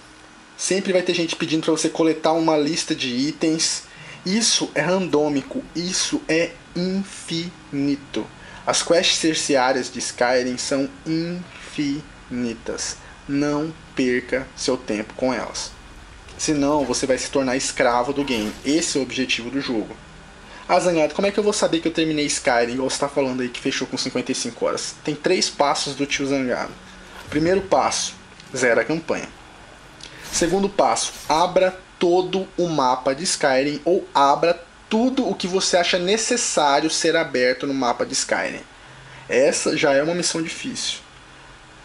Sempre vai ter gente pedindo para você coletar uma lista de itens. Isso é randômico, isso é infinito. As quests terciárias de Skyrim são infinitas. Não perca seu tempo com elas. Senão você vai se tornar escravo do game. Esse é o objetivo do jogo. Ah, como é que eu vou saber que eu terminei Skyrim? Igual você está falando aí que fechou com 55 horas. Tem três passos do tio Zangado. Primeiro passo, zera a campanha. Segundo passo, abra todo o mapa de Skyrim ou abra tudo o que você acha necessário ser aberto no mapa de Skyrim. Essa já é uma missão difícil.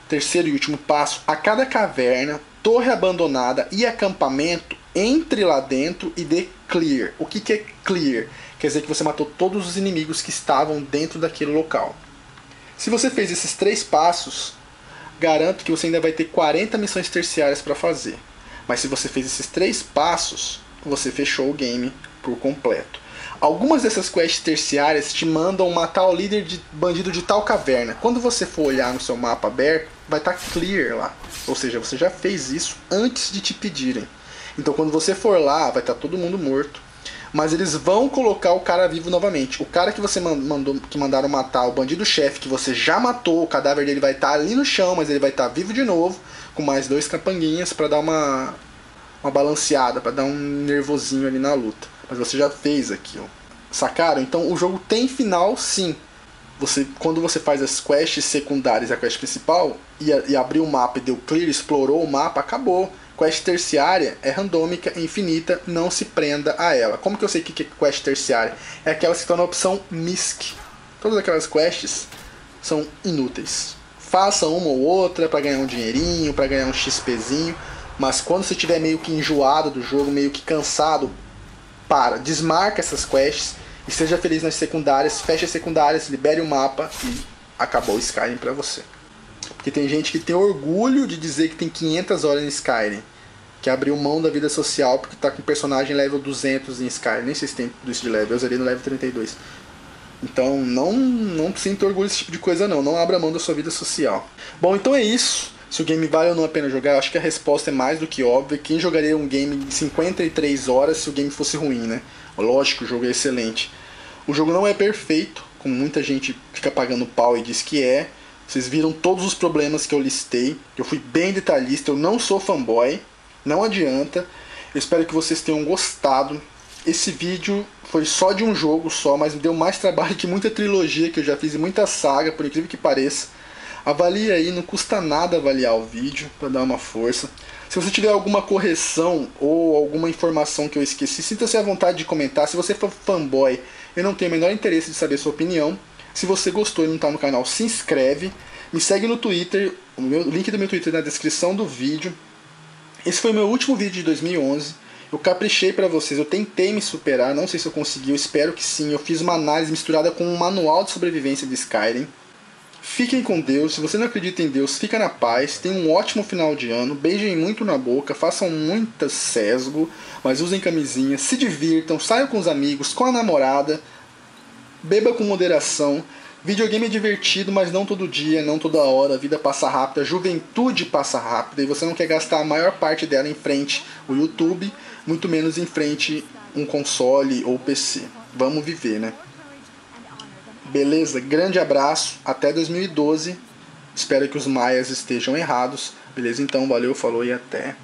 Terceiro e último passo: a cada caverna, torre abandonada e acampamento, entre lá dentro e dê clear. O que, que é clear? Quer dizer que você matou todos os inimigos que estavam dentro daquele local. Se você fez esses três passos, garanto que você ainda vai ter 40 missões terciárias para fazer. Mas se você fez esses três passos, você fechou o game por completo. Algumas dessas quests terciárias te mandam matar o líder de bandido de tal caverna. Quando você for olhar no seu mapa aberto, vai estar tá clear lá. Ou seja, você já fez isso antes de te pedirem. Então quando você for lá, vai estar tá todo mundo morto. Mas eles vão colocar o cara vivo novamente. O cara que você mandou, que mandaram matar, o bandido chefe que você já matou, o cadáver dele vai estar tá ali no chão, mas ele vai estar vivo de novo, com mais dois capanguinhas para dar uma uma balanceada, para dar um nervosinho ali na luta. Mas você já fez aquilo. Sacaram? Então o jogo tem final sim. Você, quando você faz as quests secundárias e a quest principal, e, e abriu o mapa e deu clear, explorou o mapa, acabou. Quest terciária é randômica, infinita, não se prenda a ela. Como que eu sei que é quest terciária? É aquelas que estão na opção MISC. Todas aquelas quests são inúteis. Faça uma ou outra para ganhar um dinheirinho, para ganhar um XPzinho, mas quando você estiver meio que enjoado do jogo, meio que cansado, para, desmarca essas quests e seja feliz nas secundárias, feche as secundárias, libere o mapa e acabou o Skyrim para você. Porque tem gente que tem orgulho de dizer que tem 500 horas em Skyrim, que abriu mão da vida social porque tá com personagem level 200 em Skyrim, nem sei se tem isso de level, eu usei no level 32. Então não, não sinto orgulho desse tipo de coisa não, não abra mão da sua vida social. Bom, então é isso se o game vale ou não a pena jogar, acho que a resposta é mais do que óbvia. Quem jogaria um game de 53 horas se o game fosse ruim, né? Lógico, o jogo é excelente. O jogo não é perfeito, como muita gente fica pagando pau e diz que é. Vocês viram todos os problemas que eu listei. Eu fui bem detalhista, eu não sou fanboy, não adianta. Eu espero que vocês tenham gostado. Esse vídeo foi só de um jogo só, mas me deu mais trabalho que muita trilogia que eu já fiz e muita saga, por incrível que pareça. Avalie aí, não custa nada avaliar o vídeo para dar uma força. Se você tiver alguma correção ou alguma informação que eu esqueci, sinta-se à vontade de comentar. Se você for fanboy, eu não tenho o menor interesse de saber sua opinião. Se você gostou e não está no canal, se inscreve. Me segue no Twitter, o meu, link do meu Twitter na descrição do vídeo. Esse foi o meu último vídeo de 2011. Eu caprichei para vocês, eu tentei me superar, não sei se eu consegui, eu espero que sim. Eu fiz uma análise misturada com um manual de sobrevivência de Skyrim. Fiquem com Deus. Se você não acredita em Deus, fica na paz. Tenham um ótimo final de ano. Beijem muito na boca. Façam muita sesgo. Mas usem camisinha. Se divirtam. Saiam com os amigos. Com a namorada. Beba com moderação. Videogame é divertido, mas não todo dia, não toda hora. A vida passa rápida, a juventude passa rápida e você não quer gastar a maior parte dela em frente o YouTube, muito menos em frente um console ou PC. Vamos viver, né? Beleza? Grande abraço. Até 2012. Espero que os maias estejam errados. Beleza? Então, valeu, falou e até.